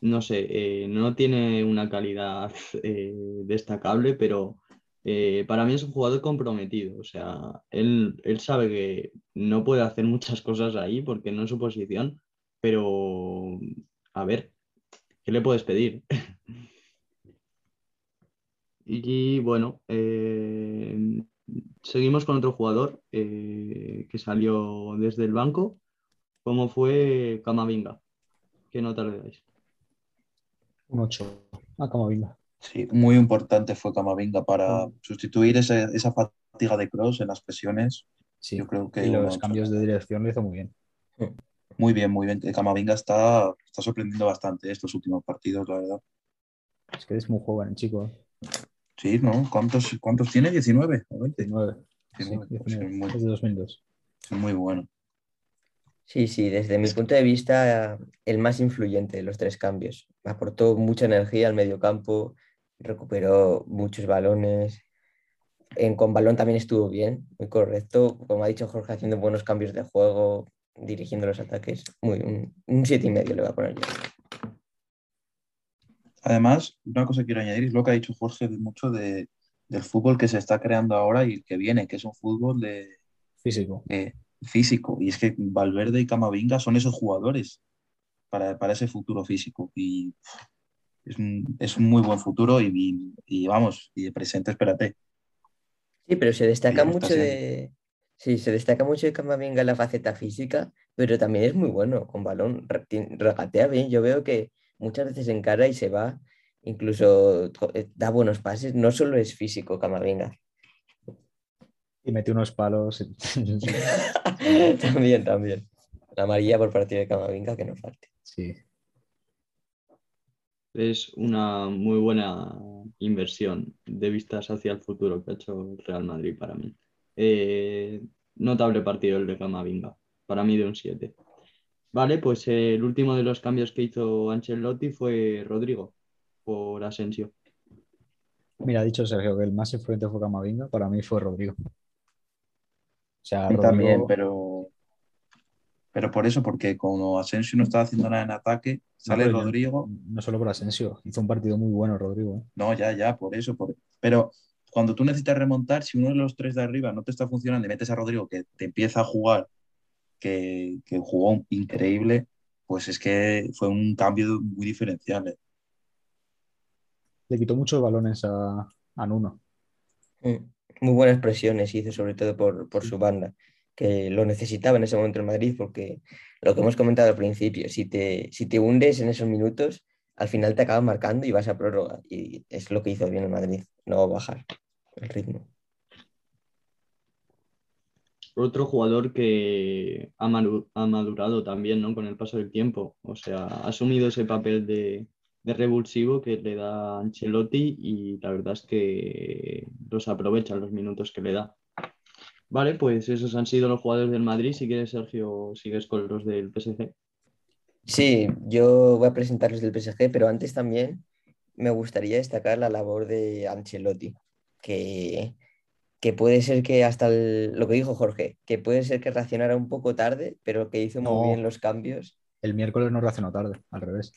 no sé, eh, no tiene una calidad eh, destacable, pero eh, para mí es un jugador comprometido. O sea, él, él sabe que no puede hacer muchas cosas ahí porque no es su posición, pero a ver, ¿qué le puedes pedir? Y bueno, eh, seguimos con otro jugador eh, que salió desde el banco, como fue Camavinga. ¿Qué nota le dais? Un 8. Ah, como venga. Sí, muy importante fue Camavinga para Mm. sustituir ese- esa fatiga de Cross en las presiones. Sí. Yo creo que y los uno- cambios de dirección lo hizo muy bien. Muy bien, muy bien. Camavinga está, está sorprendiendo bastante estos últimos partidos, la verdad. Es que es muy joven, chico. ¿eh? Sí, ¿no? ¿Cuántos, cuántos tiene? ¿19 o 20? 19. Sí, 19, pues 19. es muy- Es de 2002. Es muy bueno. Sí, sí, desde mi punto de vista, el más influyente de los tres cambios. Aportó mucha energía al mediocampo, recuperó muchos balones. En, con balón también estuvo bien, muy correcto. Como ha dicho Jorge, haciendo buenos cambios de juego, dirigiendo los ataques. Muy, un, un siete y medio le voy a poner yo. Además, una cosa que quiero añadir es lo que ha dicho Jorge de mucho de, del fútbol que se está creando ahora y el que viene, que es un fútbol de, Físico. de físico. Y es que Valverde y Camavinga son esos jugadores para, para ese futuro físico. Y es un, es un muy buen futuro y, y- y vamos, y de presente, espérate. Sí, pero se destaca Sí, mucho de. Sí, se destaca mucho de Camavinga en la faceta física, pero también es muy bueno con balón, regatea bien. Yo veo que muchas veces encara y se va, incluso eh, da buenos pases. No solo es físico Camavinga, Y metió unos palos. también, también. La amarilla por parte de Camavinga que no falte. sí. Es una muy buena inversión de vistas hacia el futuro que ha hecho el Real Madrid para mí. Eh, notable partido el de Camavinga, para mí de un 7. Vale, pues eh, el último de los cambios que hizo Ancelotti fue Rodrigo por Asensio. Mira, ha dicho Sergio que el más influyente fue Camavinga. Para mí fue Rodrigo. O sea, A mí Rodrigo- también, pero, pero por eso, porque como Asensio no estaba haciendo nada en ataque, sale Rodrigo. No solo por Asensio. Hizo un partido muy bueno, Rodrigo. ¿eh? No, ya, ya, por eso. por- Pero cuando tú necesitas remontar, si uno de los tres de arriba no te está funcionando y metes a Rodrigo que te empieza a jugar, que, que jugó increíble, pues es que fue un cambio muy diferencial. ¿eh? Le quitó muchos balones a, a Nuno. Mm, Muy buenas presiones hizo, sobre todo por, por su banda, que lo necesitaba en ese momento en Madrid, porque lo que hemos comentado al principio, si te, si te hundes en esos minutos, al final te acabas marcando y vas a prórroga. Y es lo que hizo bien en Madrid, no bajar el ritmo. Otro jugador que ha madurado también, ¿no? Con el paso del tiempo. O sea, ha asumido ese papel de, de revulsivo que le da Ancelotti y la verdad es que los aprovecha los minutos que le da. Vale, pues esos han sido los jugadores del Madrid. Si quieres, Sergio, sigues con los del PSG. Sí, yo voy a presentarles del PSG, pero antes también me gustaría destacar la labor de Ancelotti, que, que puede ser que hasta el- lo que dijo Jorge, que puede ser que reaccionara un poco tarde, pero que hizo No. muy bien los cambios. El miércoles no reaccionó tarde, al revés.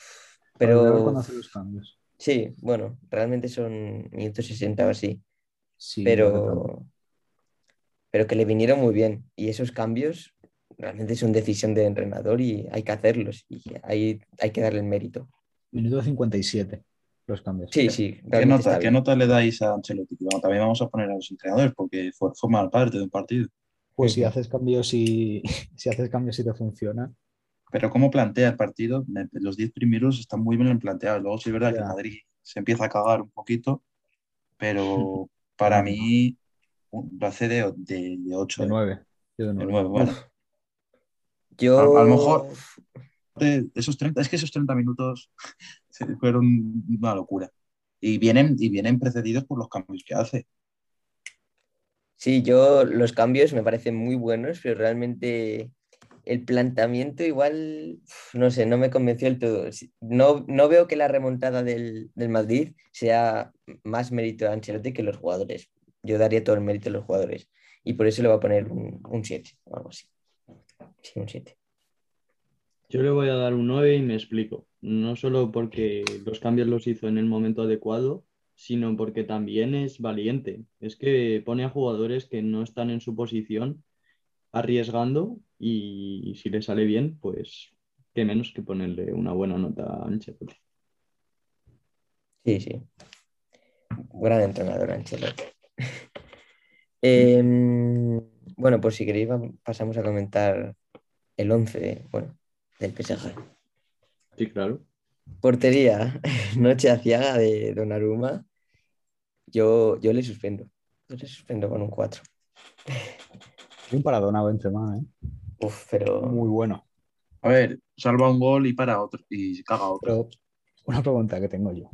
Pero hace los cambios. sí, bueno, realmente son minutos 60 o así, Sí, pero, pero que le vinieron muy bien. Y esos cambios realmente son decisión del entrenador y hay que hacerlos y hay, hay que darle el mérito. Minuto 57, los cambios. Sí, sí, ¿Qué realmente nota, ¿Qué nota le dais a Ancelotti? Bueno, también vamos a poner a los entrenadores porque fue, forma parte de un partido. Pues si haces cambios y si haces cambios y te funciona, Pero cómo plantea el partido, Me- los 10 primeros están muy bien planteados. Luego sí es verdad que Ya. el Madrid se empieza a cagar un poquito, pero para mí lo hace de, de, de 8. de 9. Yo de De 9. nueve, bueno. Yo, A- a lo mejor- De esos 30, es que esos 30 minutos fueron una locura. Y vienen, y vienen precedidos por los cambios que hace. Sí, yo los cambios me parecen muy buenos, pero realmente el planteamiento igual, no sé, no me convenció del todo. No, no veo que la remontada del, del Madrid sea más mérito de Ancelotti que los jugadores. Yo daría todo el mérito a los jugadores y por eso le voy a poner un, un 7 o algo así. Sí, un 7. Yo le voy a dar un 9 y me explico. No solo porque los cambios los hizo en el momento adecuado, sino porque también es valiente. Es que pone a jugadores que no están en su posición arriesgando y si le sale bien, pues qué menos que ponerle una buena nota a Ancelotti. Sí, sí. Gran entrenador, Ancelotti. Em, bueno, pues si queréis pasamos a comentar el 11, bueno, del PSG. Sí, claro. Portería, Noche Aciaga de Donnarumma. Yo, yo le suspendo. Yo le suspendo con un 4. Y un paradón a Benzema, ¿eh? Uf, pero Muy bueno. A ver, salva un gol y para otro, y caga otro. Pero una pregunta que tengo yo.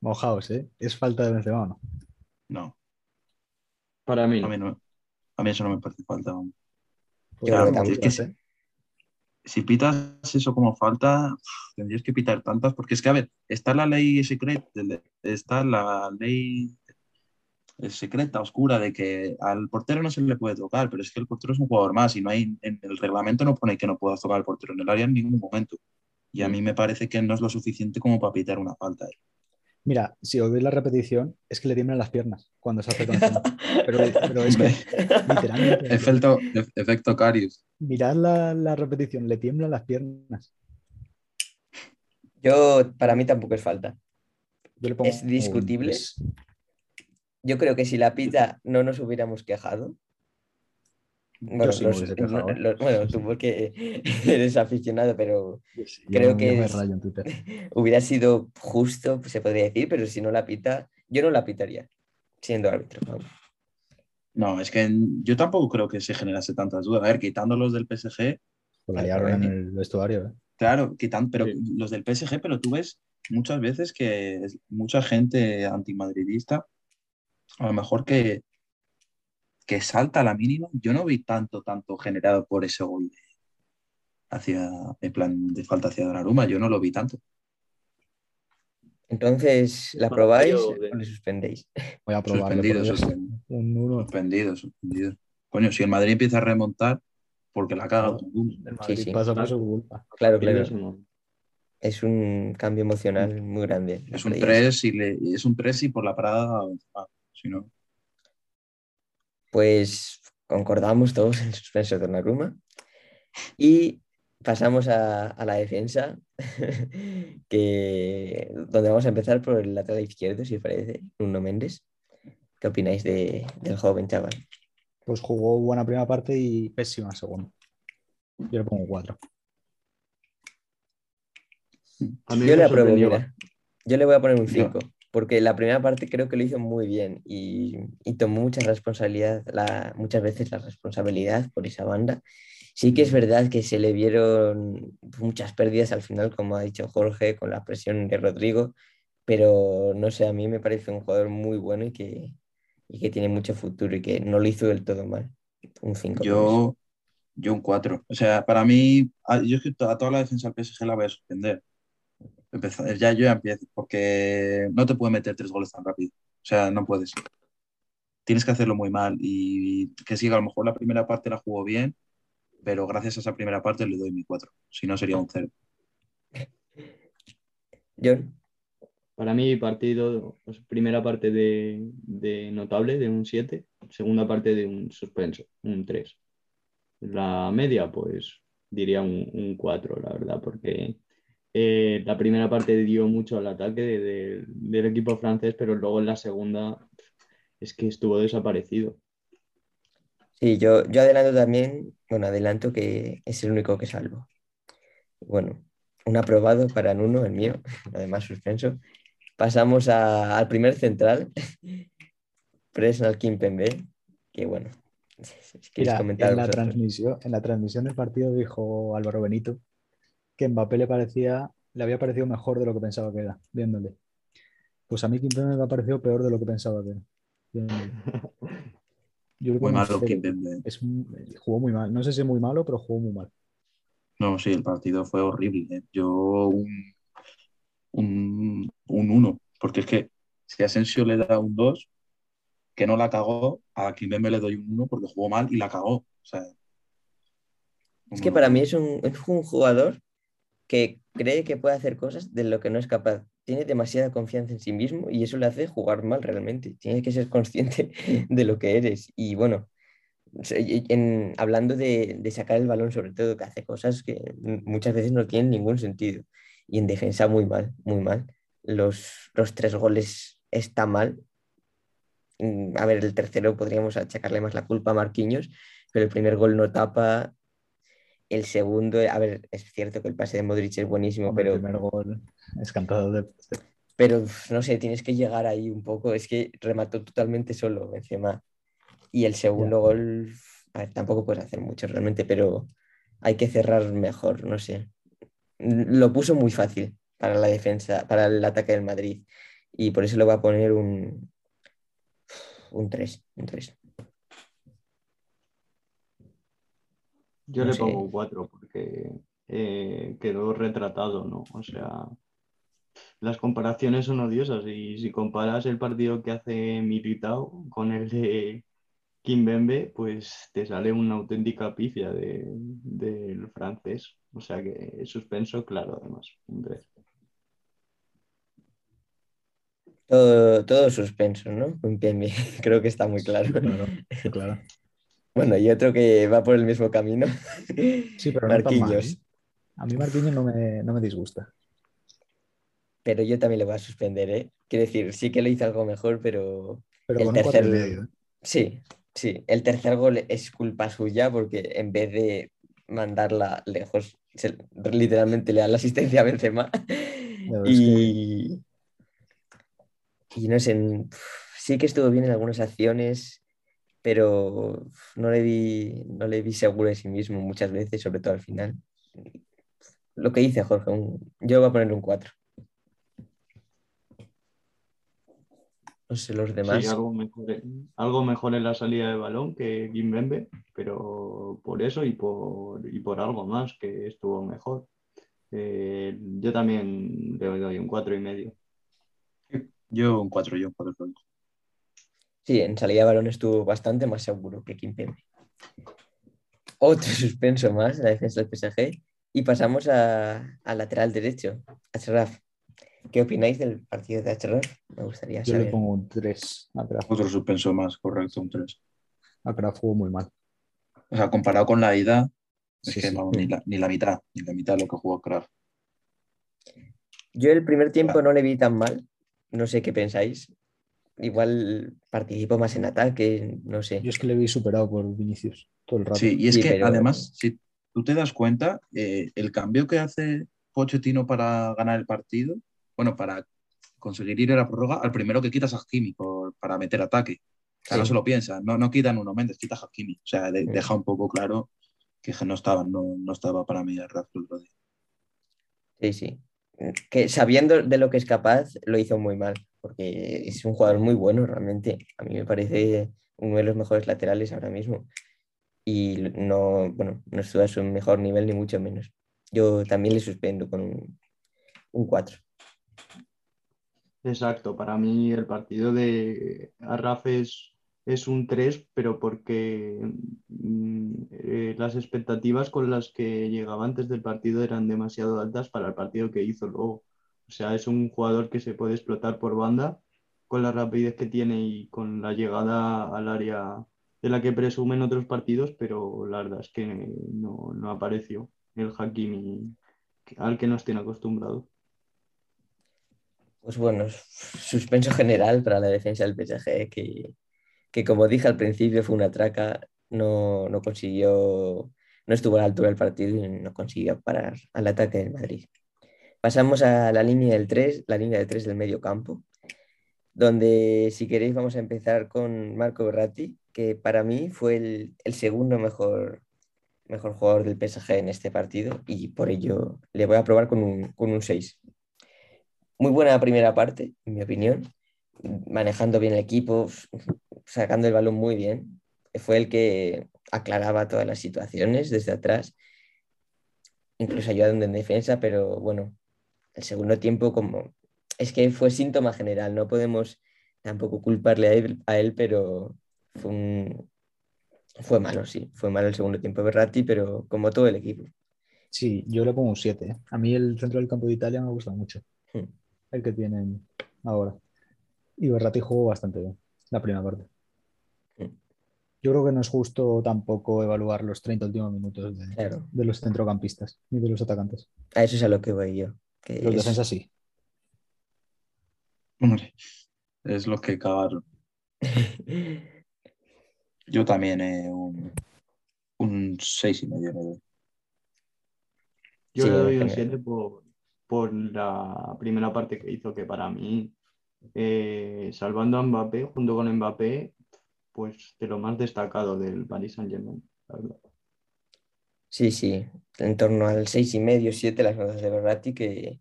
Mojaos, ¿eh? ¿Es falta de Benzema o no? No, Para mí a mí, no, a mí eso no me parece falta. Claro, también. es que si, si pitas eso como falta, tendrías que pitar tantas, porque es que, a ver, está la ley secreta, está la ley eh, secreta, oscura, de que al portero no se le puede tocar, pero es que el portero es un jugador más y no hay, en el reglamento no pone que no puedas tocar al portero en el área en ningún momento. Y a mí me parece que no es lo suficiente como para pitar una falta. Mira, si os veis la repetición, es que le tiemblan las piernas cuando se hace con. Pero, pero es que, literalmente, Efecto, ef- efecto Carius. mirad la, la repetición, le tiemblan las piernas. Yo, para mí tampoco es falta. Yo le pongo ¿Es discutible? un. Yo creo que si la pita no nos hubiéramos quejado. Bueno, los- ¿eh? los- bueno, tú porque eres aficionado, pero sí, creo que yo me es- rayo en Twitter. hubiera sido justo, se podría decir, pero si no la pita, yo no la pitaría, siendo árbitro. vamos. No, es que yo tampoco creo que se generase tantas dudas. A ver, quitándolos del PSG, Pues la liaron en el vestuario, ¿eh? claro, quitan, pero Sí. los del PSG, pero tú ves muchas veces que es- mucha gente antimadridista, a lo mejor que, que salta a la mínima. Yo no vi tanto, tanto generado por ese gol de- hacia, en plan de falta hacia Donnarumma, yo no lo vi tanto. Entonces, ¿la Bueno, probáis yo- o le suspendéis? Voy a probarlo. Suspendido, suspendido, Un uno. suspendido, suspendido. Coño, si el Madrid empieza a remontar, porque la caga. El Madrid sí. pasa por Claro. su culpa. Claro, claro. Es un cambio emocional muy grande. Es un Ahí 3 y, le, es un 3 y por la parada, ah, si no. Pues concordamos todos en el suspenso de Donnarumma. Y pasamos a, a la defensa, que, donde vamos a empezar por el lateral izquierdo, si os parece, Nuno Méndez. ¿Qué opináis de- del joven chaval? Pues jugó buena primera parte y pésima segunda. Yo le pongo cuatro. A mí Yo le apruebo, mira. Yo le voy a poner un 5, porque la primera parte creo que lo hizo muy bien y, y tomó mucha responsabilidad, la, muchas veces la responsabilidad por esa banda. Sí que es verdad que se le vieron muchas pérdidas al final, como ha dicho Jorge, con la presión de Rodrigo, pero no sé, a mí me parece un jugador muy bueno y que, y que tiene mucho futuro y que no lo hizo del todo mal. Un 5. Yo, yo un 4. O sea, para mí, yo a toda la defensa del PSG la voy a suspender. Empezar, ya, yo ya empiezo, porque no te puede meter tres goles tan rápido. O sea, no puedes. Tienes que hacerlo muy mal. Y que que a lo mejor la primera parte la jugó bien, pero gracias a esa primera parte le doy mi 4. Si no, sería un 0. John, Para mí, partido, pues, primera parte de, de notable, de un 7, segunda parte de un suspenso, un 3. La media, pues diría un, un 4, la verdad, porque eh, la primera parte dio mucho al ataque de- de- del equipo francés, pero luego en la segunda es que estuvo desaparecido. Sí, yo, yo adelanto también, bueno, adelanto que es el único que salvo. Bueno, un aprobado para Nuno, el mío, además suspenso. Pasamos a- al primer central, Presnel Kimpembe, que bueno, si Mira, comentar en la, transmisión, en la transmisión del partido dijo Álvaro Benito que Mbappé le parecía, le había parecido mejor de lo que pensaba que era, viéndole. Pues a mí Kimpembe me ha parecido peor de lo que pensaba que era. viéndole. Yo Muy malo. Kimpembe. Es un- jugó muy mal. No sé si muy malo, pero jugó muy mal. No, sí, el partido fue horrible. ¿eh? Yo un, un, un 1, porque es que si Asensio le da un 2, que no la cagó, a Kimpembe le doy un 1 porque jugó mal y la cagó. O sea, Es que para mí es un, es un jugador que cree que puede hacer cosas de lo que no es capaz. Tiene demasiada confianza en sí mismo y eso le hace jugar mal realmente. Tienes que ser consciente de lo que eres. Y bueno, en- hablando de, de sacar el balón, sobre todo, que hace cosas que muchas veces no tienen ningún sentido. Y en defensa muy mal, muy mal. Los, los tres goles está mal. Mm, A ver, el tercero podríamos achacarle más la culpa a Marquinhos, pero el primer gol no tapa. El segundo, a ver, es cierto que el pase de Modric es buenísimo, pero, El primer gol es cantado de. pero no sé, tienes que llegar ahí un poco. Es que remató totalmente solo Benzema. Y el segundo gol, a ver, tampoco puedes hacer mucho realmente, pero hay que cerrar mejor, no sé. Lo puso muy fácil para la defensa, para el ataque del Madrid. Y por eso le voy a poner un, un 3, un 3. Yo No le sé. pongo un 4 porque eh, quedó retratado, ¿no? O sea, las comparaciones son odiosas y si comparas el partido que hace Militao con el de Kimbembe, pues te sale una auténtica pifia de- del francés. O sea que suspenso, claro, además, un 3. Todo, todo suspenso, ¿no? Creo que está muy claro. Claro, claro. Bueno, y otro que va por el mismo camino. Sí, pero no mal. ¿eh? A mí Marquinhos no me, no me disgusta. Pero yo también le voy a suspender, ¿eh? Quiero decir, sí que lo hizo algo mejor, pero Pero El con un tercer- medio, ¿eh? sí, sí. El tercer gol es culpa suya porque en vez de mandarla lejos, se- literalmente le da la asistencia a Benzema. Y, y no sé, en- sí que estuvo bien en algunas acciones, pero no le vi, no le vi seguro de sí mismo muchas veces, sobre todo al final. Lo que dice Jorge, un- yo voy a ponerle un 4. No sé los demás. Sí, algo mejor, en- algo mejor en la salida de balón que Kimbembe, pero por eso y por, y por algo más que estuvo mejor. Eh, yo también le doy un cuatro y medio. yo un 4, yo un 4. Sí, en salida de balón estuvo bastante más seguro que Kimpembe. Otro suspenso más en la defensa del PSG. Y pasamos a- al lateral derecho, Achraf. ¿Qué opináis del partido de Achraf? Me gustaría Yo le saber. pongo un 3 a Kraft. Otro suspenso más, correcto, un 3. A Kraft jugó muy mal. O sea, comparado con la ida, Es Sí, que sí. no, ni, la, ni la mitad, ni la mitad de lo que jugó Kraft. Yo el primer tiempo no le vi tan mal, no sé qué pensáis. Igual participo más en ataque, no sé. Yo es que le vi superado por Vinicius todo el rato. Sí, y es Sí, que pero- además, si tú te das cuenta, eh, el cambio que hace Pochettino para ganar el partido, bueno, para conseguir ir a la prórroga, al primero que quitas a Hakimi por- para meter ataque. O sea, Sí. no se lo piensa, no, no quitan uno Méndez, quita a Hakimi. O sea, de- deja un poco claro que no estaba, no, no estaba para mí el Rafa el. Sí, sí. Que sabiendo de lo que es capaz, lo hizo muy mal, porque es un jugador muy bueno realmente. A mí me parece uno de los mejores laterales ahora mismo. Y no, bueno, no estuvo a su mejor nivel, ni mucho menos. Yo también le suspendo con un, un 4. Exacto, para mí el partido de Arraf es, un 3, pero porque mm, eh, las expectativas con las que llegaba antes del partido eran demasiado altas para el partido que hizo luego. O sea, es un jugador que se puede explotar por banda con la rapidez que tiene y con la llegada al área de la que presume en otros partidos, pero la verdad es que no, no apareció el Hakimi al que nos tiene acostumbrados. Pues bueno, suspenso general para la defensa del PSG, que, que como dije al principio fue una traca, no, no consiguió, no estuvo a la altura del partido y no consiguió parar al ataque del Madrid. Pasamos a la línea del 3, la línea de 3 del medio campo, donde si queréis vamos a empezar con Marco Berratti, que para mí fue el, el segundo mejor, mejor jugador del PSG en este partido y por ello le voy a probar con un, con un 6 muy buena primera parte, en mi opinión, manejando bien el equipo, sacando el balón muy bien. Fue el que aclaraba todas las situaciones desde atrás, incluso ayudando en defensa, pero bueno, el segundo tiempo como es que fue síntoma general, no podemos tampoco culparle a él, a él pero fue, un, fue malo, sí, fue malo el segundo tiempo de Berratti, pero como todo el equipo. Sí, yo le pongo un 7. ¿eh? A mí el centro del campo de Italia me gusta mucho. Hmm. El que tienen ahora. Y Berratti jugó bastante bien la primera parte. Hmm. Yo creo que no es justo tampoco evaluar los 30 últimos minutos de, Claro, de los centrocampistas ni de los atacantes. a eso es a lo que voy yo. Que Los es- defensas sí. Hombre, es lo que cagaron. Yo también eh, un, un seis y medio le doy. Yo Sí, le doy en un general. 7 por, por la primera parte que hizo, que para mí, eh, salvando a Mbappé, junto con Mbappé, pues de lo más destacado del Paris Saint-Germain. la verdad. Sí, sí, en torno al seis y medio, siete las notas de Berratti, que,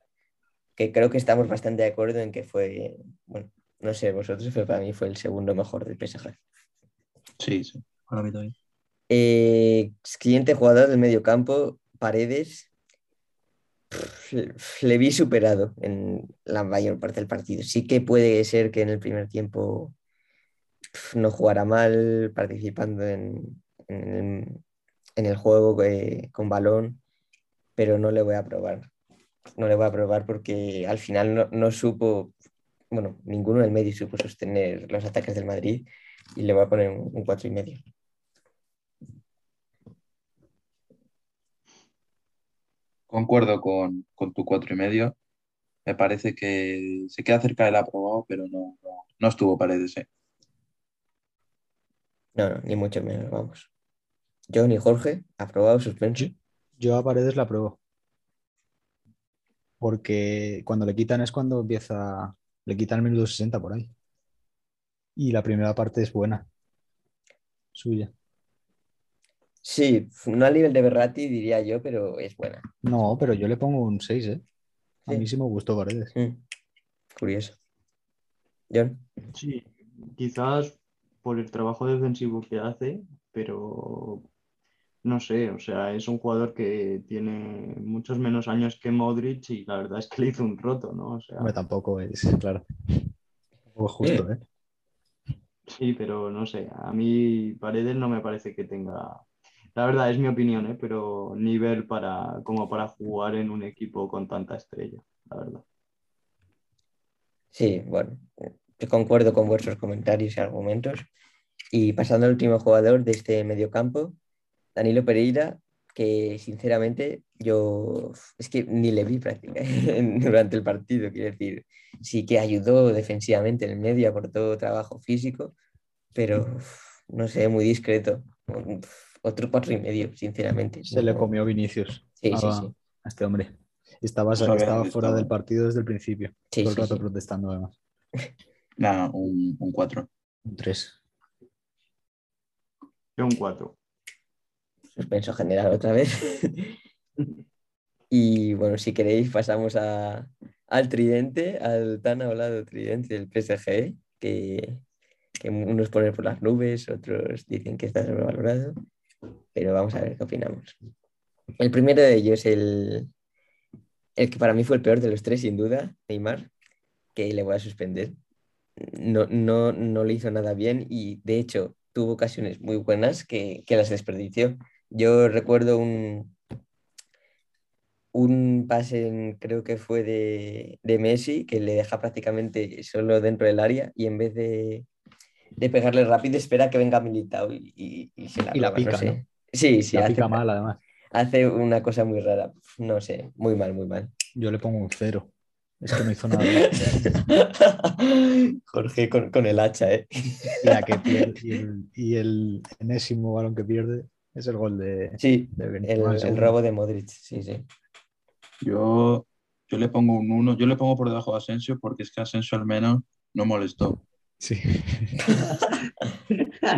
que creo que estamos bastante de acuerdo en que fue, bueno, no sé vosotros, pero para mí fue el segundo mejor del PSG. Sí, sí. Para mí también. Eh, siguiente jugador del medio campo, Paredes. Pff, Le vi superado en la mayor parte del partido. Sí que puede ser que en el primer tiempo pff, no jugara mal, participando en, en el, en el juego eh, con balón, pero no le voy a probar. No le voy a probar porque al final no, no supo, bueno, ninguno del medio supo sostener los ataques del Madrid y le voy a poner un, un cuatro y medio. Concuerdo con, con tu cuatro y medio. Me parece que se queda cerca del aprobado, pero no, no, no estuvo paredes. eh. No, no, ni mucho menos, vamos. Yo ni Jorge, aprobado, suspenso. Yo a Paredes la pruebo. Porque cuando le quitan es cuando empieza. Le quitan el minuto 60 por ahí. Y la primera parte es buena. Suya. Sí, no al nivel de Berratti, diría yo, pero es buena. No, pero yo le pongo un 6, ¿eh? A Sí. mí sí me gustó Paredes. Mm, Curioso. John, Sí, quizás por el trabajo defensivo que hace, pero no sé, o sea, es un jugador que tiene muchos menos años que Modric y la verdad es que le hizo un roto, ¿no? O sea, tampoco es, claro. Tampoco es justo, ¿eh? sí, pero no sé, a mí Paredes no me parece que tenga, la verdad es mi opinión, ¿eh? Pero nivel para, como para jugar en un equipo con tanta estrella, la verdad. sí, bueno, yo concuerdo con vuestros comentarios y argumentos. Y pasando al último jugador de este mediocampo, Danilo Pereira, que sinceramente yo es que ni le vi prácticamente durante el partido, quiero decir, sí que ayudó defensivamente en el medio, aportó trabajo físico, pero no sé, muy discreto. Otro cuatro y medio, sinceramente. Se le comió Vinicius Sí, a, sí, sí. a este hombre. Estaba, fuera del partido desde el principio. Sí, todo el sí, rato sí. protestando además. Nada, un, un 4. Un 3. Yo un 4. Suspenso general otra vez. y bueno, si queréis pasamos a, al tridente, al tan hablado tridente del PSG, que, que unos ponen por las nubes, otros dicen que está sobrevalorado, pero vamos a ver qué opinamos. El primero de ellos, el, el que para mí fue el peor de los tres, sin duda, Neymar, que le voy a suspender. No, no, no le hizo nada bien y de hecho tuvo ocasiones muy buenas que, que las desperdició. Yo recuerdo un, un pase, en- creo que fue de, de Messi, que le deja prácticamente solo dentro del área y en vez de, de pegarle rápido espera que venga Militao y, y, y se la, Y la no pica, sé. ¿no? Sí, sí, la hace, pica mal además. hace una cosa muy rara. No sé, muy mal, muy mal. Yo le pongo un 0. Es que no hizo nada. Jorge con, con el hacha, ¿eh? La que pierde, y, el, y el enésimo balón que pierde es el gol de, Sí, de el, el robo de Modric, sí, sí. Yo, yo le pongo un 1. Yo le pongo por debajo de Asensio porque es que Asensio al menos no molestó. Sí.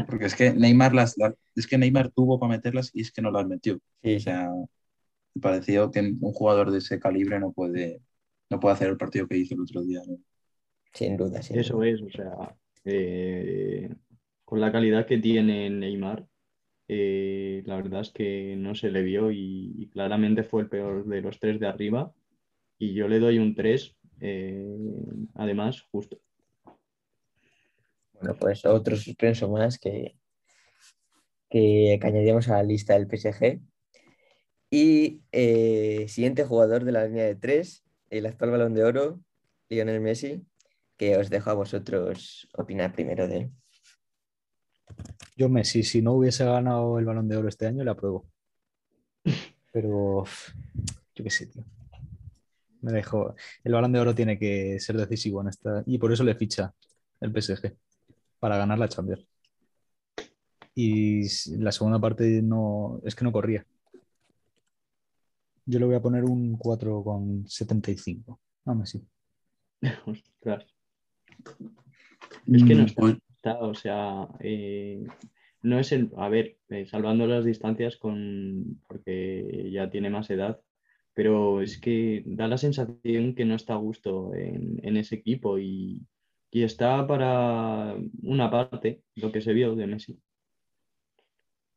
Porque es que Neymar las, las- es que Neymar tuvo para meterlas y es que no las metió. Sí, O sea, me pareció que un jugador de ese calibre no puede, no puede hacer el partido que hizo el otro día. ¿no? sin duda, sin Eso duda. es, o sea, eh, con la calidad que tiene Neymar, eh, la verdad es que no se le vio y, claramente fue el peor de los tres de arriba. Y yo le doy un 3, además, justo. Bueno, pues otro suspenso más que, que, añadíamos a la lista del PSG. Y eh, siguiente jugador de la línea de tres, el actual balón de oro, Lionel Messi, que os dejo a vosotros opinar primero de él. Yo Messi, si no hubiese ganado el balón de oro este año, le apruebo. Pero yo qué sé, tío. Me dejo. El balón de oro tiene que ser decisivo en esta. Y por eso le ficha el PSG. Para ganar la Champions. Y la segunda parte no. Es que no corría. Yo le voy a poner un 4,75 a Messi. Ostras. Es que no Mm, está, o sea, eh, no es el, a ver, eh, salvando las distancias con, porque ya tiene más edad, pero es que da la sensación que no está a gusto en, en ese equipo y, y está para una parte, lo que se vio de Messi.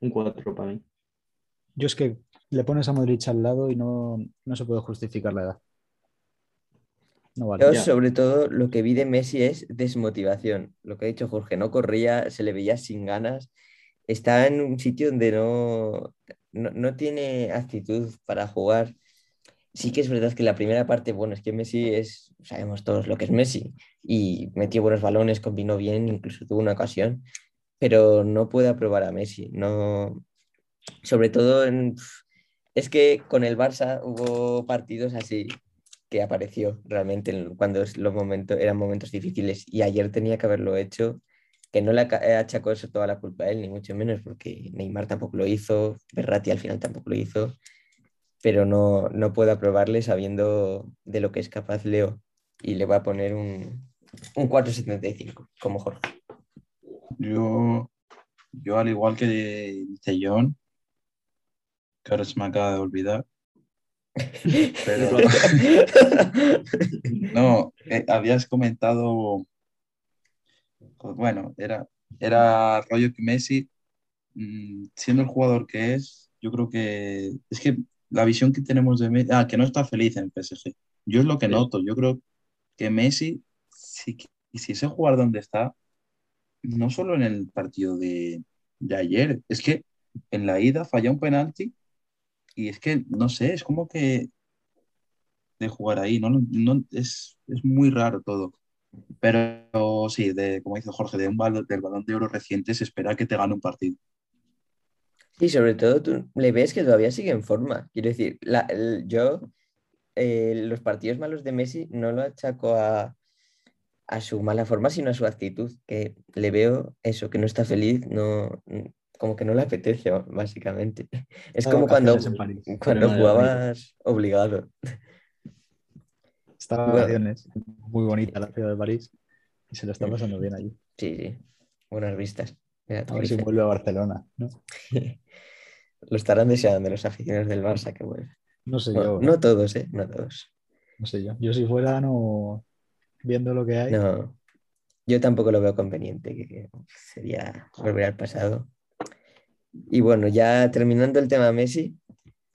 Un 4 para mí. Yo es que le pones a Modric al lado y no, no se puede justificar la edad. No vale. Yo, Ya. sobre todo, lo que vi de Messi es desmotivación. Lo que ha dicho Jorge, no corría, se le veía sin ganas. Está en un sitio donde no, no, no tiene actitud para jugar. Sí que es verdad que la primera parte, bueno, es que Messi es, sabemos todos lo que es Messi, y metió buenos balones, combinó bien, incluso tuvo una ocasión, pero no puede aprobar a Messi. No, sobre todo en, es que con el Barça hubo partidos así que apareció realmente en- cuando los momentos, eran momentos difíciles y ayer tenía que haberlo hecho, que no le achacó eso toda la culpa a él, ni mucho menos, porque Neymar tampoco lo hizo, Berratti al final tampoco lo hizo, pero no, no puedo aprobarle sabiendo de lo que es capaz Leo y le voy a poner un, un 4.75 como Jorge. Yo, yo al igual que dice John, que ahora se me acaba de olvidar, pero no, eh, habías comentado, pues bueno, era, era rollo que Messi, mm, siendo el jugador que es, yo creo que es que la visión que tenemos de Messi, ah, que no está feliz en PSG. Yo es lo que Sí. noto, yo creo que Messi, si quisiese jugar donde está, no solo en el partido de, de ayer, es que en la ida falla un penalti y es que, no sé, es como que de jugar ahí, ¿no? No- es, es muy raro todo. Pero sí, de, como dice Jorge, de un balón, del balón de oro reciente se espera que te gane un partido. Y sobre todo tú le ves que todavía sigue en forma. Quiero decir, la- yo eh, los partidos malos de Messi no lo achaco a, a su mala forma, sino a su actitud, que le veo eso, que no está feliz, no, como que no le apetece, básicamente. Es como cuando, París. cuando jugabas obligado. Está de Bueno. vacaciones. Muy bonita la ciudad de París. Y se lo está pasando bien allí. Sí, sí, buenas vistas. Mira, A ver si vuelve a Barcelona. No, Lo estarán deseando los aficionados del Barça que vuelva. no sé Bueno, yo. no todos, ¿eh? No todos. No sé yo. Yo si fuera, no. Viendo lo que hay. No, yo tampoco lo veo conveniente, que sería volver al pasado. Y bueno, ya terminando el tema Messi,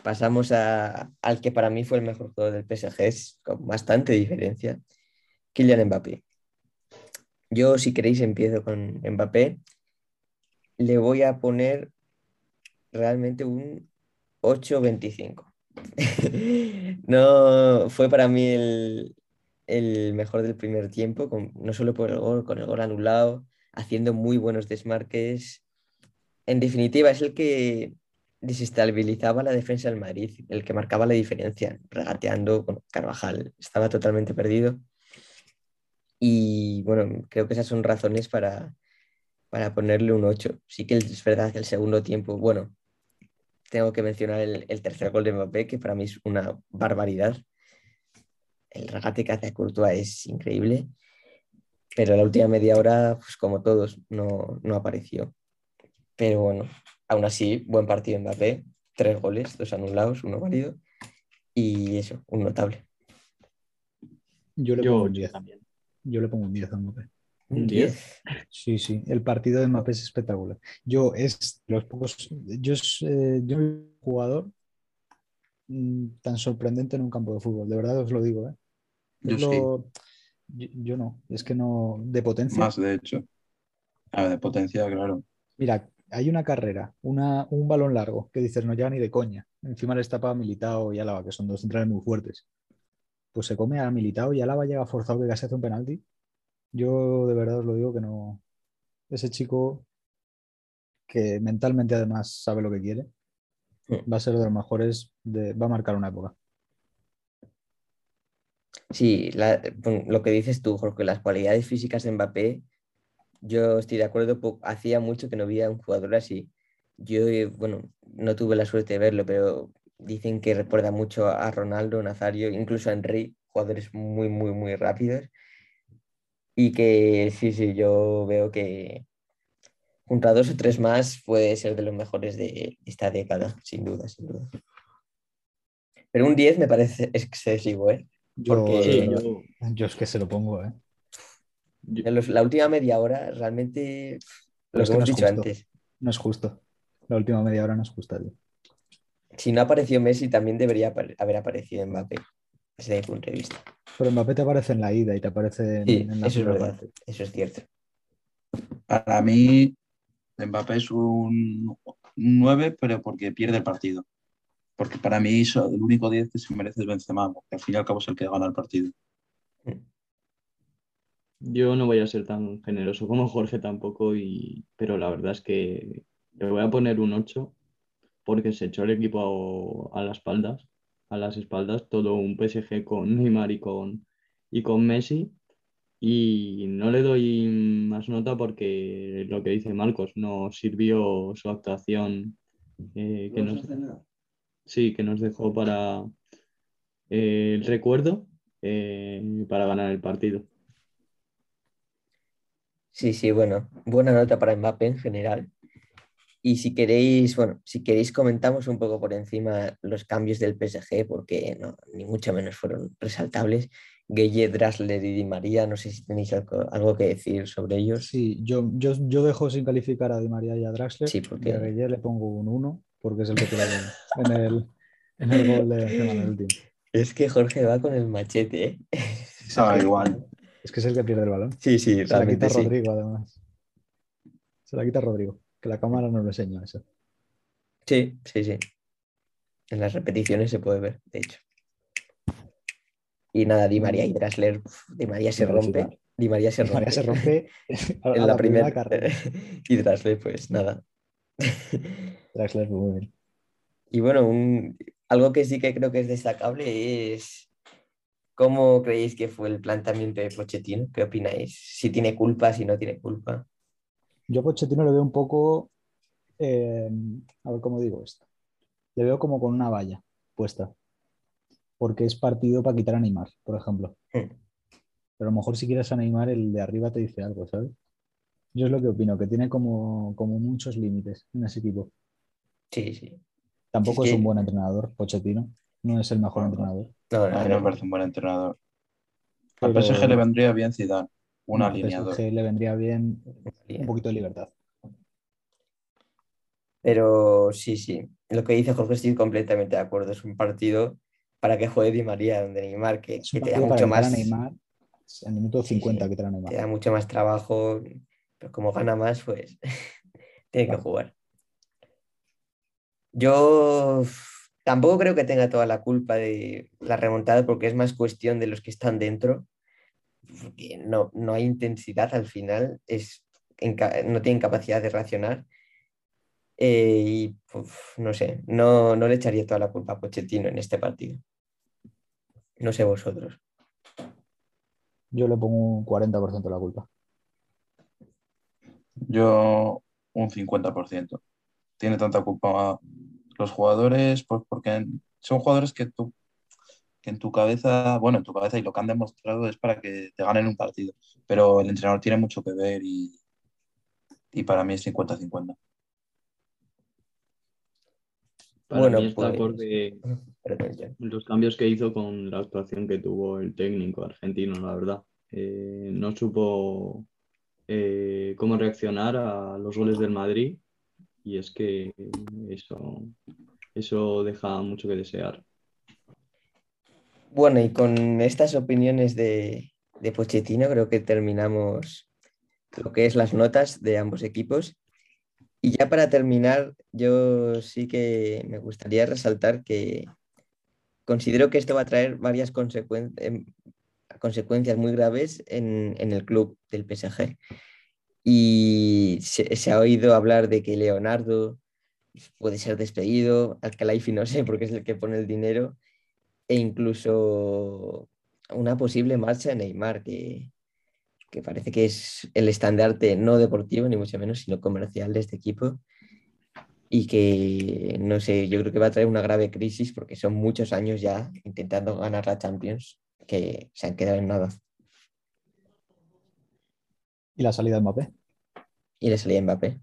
pasamos a- al que para mí fue el mejor jugador del PSG, con bastante diferencia, Kylian Mbappé. Yo, si queréis, empiezo con Mbappé. Le voy a poner realmente un 8-25. No fue para mí el, el mejor del primer tiempo, con- no solo por el gol, con el gol anulado, haciendo muy buenos desmarques. En definitiva, es el que desestabilizaba la defensa del Madrid, el que marcaba la diferencia, regateando con Carvajal. Estaba totalmente perdido. Y bueno, creo que esas son razones para, para ponerle un 8. Sí que es verdad que el segundo tiempo, bueno, tengo que mencionar el, tercer gol de Mbappé, que para mí es una barbaridad. El regate que hace a Courtois es increíble, pero la última media hora, pues como todos, no, no apareció. Pero bueno, aún así, buen partido Mbappé, tres goles, dos anulados, uno válido, y eso, un notable. Yo le Yo pongo un ocho 10. también. Yo le pongo un 10 a Mbappé. Un Un 10. Sí, sí. El partido de Mbappé es espectacular. Yo es los pocos. Yo es eh, yo un jugador mm, tan sorprendente en un campo de fútbol. De verdad os lo digo, ¿eh? Yo sí. yo, yo no. Es que no. De potencia. Más, de hecho. A ver, de potencia, claro. Mira, hay una carrera, una, un balón largo que dices no llega ni de coña. Encima le está Militao y Álava, que son dos centrales muy fuertes. Pues se come a Militao y Álava llega forzado que casi hace un penalti. Yo de verdad os lo digo que no. Ese chico que mentalmente además sabe lo que quiere, Mm. va a ser de los mejores, de, va a marcar una época. Sí, la- lo que dices tú, Jorge, las cualidades físicas de Mbappé, yo estoy de acuerdo, hacía mucho que no veía un jugador así. Yo, eh, bueno, no tuve la suerte de verlo, pero dicen que recuerda mucho a Ronaldo, Nazario, incluso a Henry, jugadores muy, muy, muy rápidos. Y que sí, sí, yo veo que junto a dos o tres más puede ser de los mejores de esta década, sin duda, sin duda. Pero un 10 me parece excesivo, ¿eh? Yo, Porque- Sí, yo- yo es que se lo pongo, ¿eh? Yo- En los- la última media hora, realmente, lo es que hemos dicho justo. antes, No es justo. La última media hora no es justa. tío. si no apareció Messi, también debería haber aparecido Mbappé, desde mi punto de vista. Pero Mbappé te aparece en la ida y te aparece en, Sí, en la eso es verdad, eso es cierto. Para mí, Mbappé es un 9, pero porque pierde el partido. Porque para mí eso, el único 10 que se merece es Benzema, porque al fin y al cabo es el que gana el partido. Yo no voy a ser tan generoso como Jorge tampoco, y... pero la verdad es que le voy a poner un 8 porque se echó el equipo a, a las espaldas, a las espaldas, todo un PSG con Neymar y con, y con Messi. Y no le doy más nota porque lo que dice Marcos, no sirvió su actuación eh, que nos, sí, que nos dejó para eh, el recuerdo eh, para ganar el partido. Sí, sí, bueno, buena nota para Mbappé en general. Y si queréis, bueno, si queréis comentamos un poco por encima los cambios del PSG, porque no, ni mucho menos fueron resaltables. Gueye, Drasler y Di María, no sé si tenéis algo, algo que decir sobre ellos. Sí, yo, yo, yo dejo sin calificar a Di María y a Draxler. Sí, Y porque a Gueye le pongo un 1 porque es el que tira en el, en el gol de el último. es que Jorge va con el machete, ¿eh? Ah, igual. Es que es el que pierde el balón. Sí, sí, Se la quita sí. Rodrigo, además. Se la quita Rodrigo, que la cámara no lo enseña eso. Sí, sí, sí. En las repeticiones se puede ver, de hecho. Y nada, Di María y Drasler, Di María se rompe. Di María se Di rompe. María se rompe a, en la, primera primera carrera. y Drasler, pues nada. Draxler fue muy bien. Y bueno, un- algo que sí que creo que es destacable es cómo creéis que fue el planteamiento de Pochettino. ¿Qué opináis? Si tiene culpa, si no tiene culpa. Yo a Pochettino le veo un poco, eh, a ver cómo digo esto, le veo como con una valla puesta, porque es partido para quitar a Neymar, por ejemplo. Hmm. Pero a lo mejor si quieres a Neymar, el de arriba te dice algo, ¿sabes? Yo es lo que opino, que tiene como, como muchos límites en ese equipo. Sí, sí. Tampoco Es es, que- un buen entrenador, Pochettino. No es el mejor No. entrenador. No, A no, mí no me parece un buen entrenador. Al Pero- PSG le vendría bien Zidane, un No, al alineador. PSG le vendría bien un poquito de libertad. Pero sí, sí. Lo que dice Jorge estoy completamente de acuerdo. Es un partido para que juegue Di María, donde Neymar, que, que te da mucho más, Neymar al minuto Sí, 50 sí. quitar a te Neymar. da mucho más trabajo, pero como gana más, pues tiene que jugar. Yo tampoco creo que tenga toda la culpa de la remontada, porque es más cuestión de los que están dentro, porque no, no hay intensidad al final, es, no tienen capacidad de reaccionar. Eh, y uf, no sé, no, no le echaría toda la culpa a Pochettino en este partido. No sé vosotros. Yo le pongo un 40% de la culpa. Yo un 50%. Tiene tanta culpa los jugadores, pues porque son jugadores que tú que en tu cabeza, bueno, en tu cabeza y lo que han demostrado es para que te ganen un partido, pero el entrenador tiene mucho que ver y, y para mí es 50-50. Para Bueno, mí está pues- John. los cambios que hizo con la actuación que tuvo el técnico argentino, la verdad. Eh, no supo eh, cómo reaccionar a los goles del Madrid y es que eso, eso deja mucho que desear. Bueno, y con estas opiniones de, de Pochettino creo que terminamos lo que es las notas de ambos equipos. Y ya para terminar, yo sí que me gustaría resaltar que considero que esto va a traer varias consecuencias consecuencias muy graves en, en el club del PSG. Y se, ha oído hablar de que Leonardo puede ser despedido, Alcalaifi no sé porque es el que pone el dinero, e incluso una posible marcha de Neymar, que, que parece que es el estandarte no deportivo, ni mucho menos, sino comercial de este equipo. Y que, no sé, yo creo que va a traer una grave crisis porque son muchos años ya intentando ganar la Champions que se han quedado en nada. Y la salida de Mbappé. Y le salía Mbappé.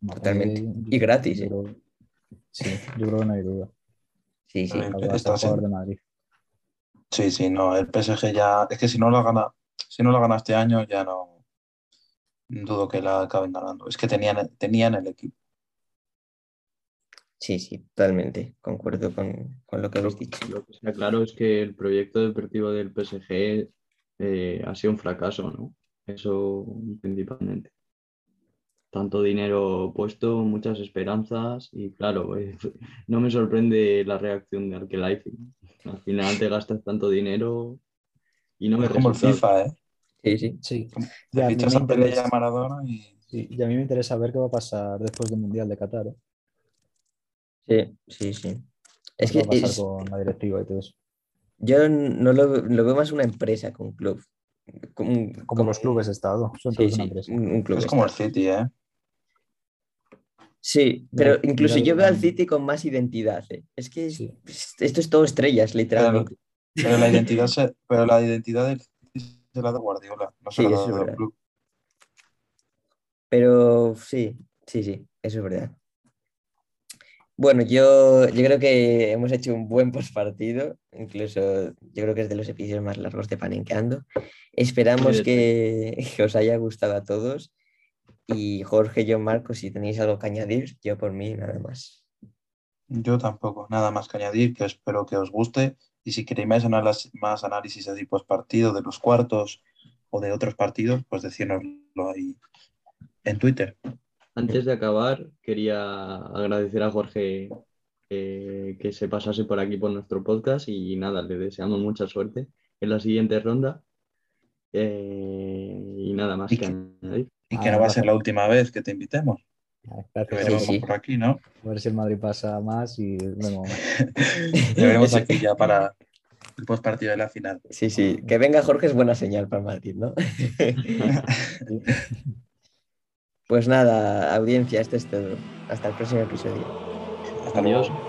Mbappé, Totalmente. Y gratis, yo ¿eh? sí, yo creo que no hay duda. Sí, sí. Está jugador siendo- de Madrid. Sí, sí, no, el PSG ya, es que si no la gana, si no la gana este año, ya no dudo que la acaben ganando. Es que tenían, tenían el equipo. Sí, sí, totalmente. Concuerdo con, con lo que habéis dicho. lo que está claro es que el proyecto deportivo del PSG eh, ha sido un fracaso, ¿no? Eso principalmente. Tanto dinero puesto, muchas esperanzas y claro, eh, no me sorprende la reacción de Arkelaifi. Al final te gastas tanto dinero y no me Es como el FIFA, ¿eh? Sí, sí. Sí. Ya, a me a Pelé y a interesa- Maradona y sí, y a mí me interesa ver qué va a pasar después del Mundial de Qatar. ¿eh? Sí, sí, sí. Es ¿Qué que va a pasar es- con la directiva y todo eso? yo no lo, lo veo más una empresa un club. Como, Como los clubes de Estado, son Sí, todos una sí, empresa. un, un club. es como el. City, ¿eh? Sí, pero incluso yo veo al City con más identidad. ¿eh? Es que es- Sí. esto es todo estrellas, literalmente. Pero la identidad, se- pero la identidad del City se la da Guardiola, no se Sí, la da del verdad. club. Pero sí, sí, sí, eso es verdad. Bueno, yo, yo creo que hemos hecho un buen postpartido, incluso yo creo que es de los episodios más largos de Panenqueando. Esperamos que, que os haya gustado a todos. Y Jorge, yo, Marcos, si tenéis algo que añadir, yo por mí nada más. Yo tampoco, nada más que añadir, que espero que os guste. Y si queréis más, análisis, más análisis así post partido de los cuartos o de otros partidos, pues decírnoslo ahí en Twitter. Antes de acabar, quería agradecer a Jorge eh, que se pasase por aquí por nuestro podcast y nada, le deseamos mucha suerte en la siguiente ronda. Eh, y nada más y que, no va a ser la última vez que te invitemos. Por aquí, ¿no? A ver si el Madrid pasa más y bueno, Te veremos aquí ya para el post partido de la final. Sí, sí. Que venga Jorge es buena señal para Madrid, ¿no? Pues nada, audiencia, este es todo. Hasta el próximo episodio. Hasta Adiós. luego.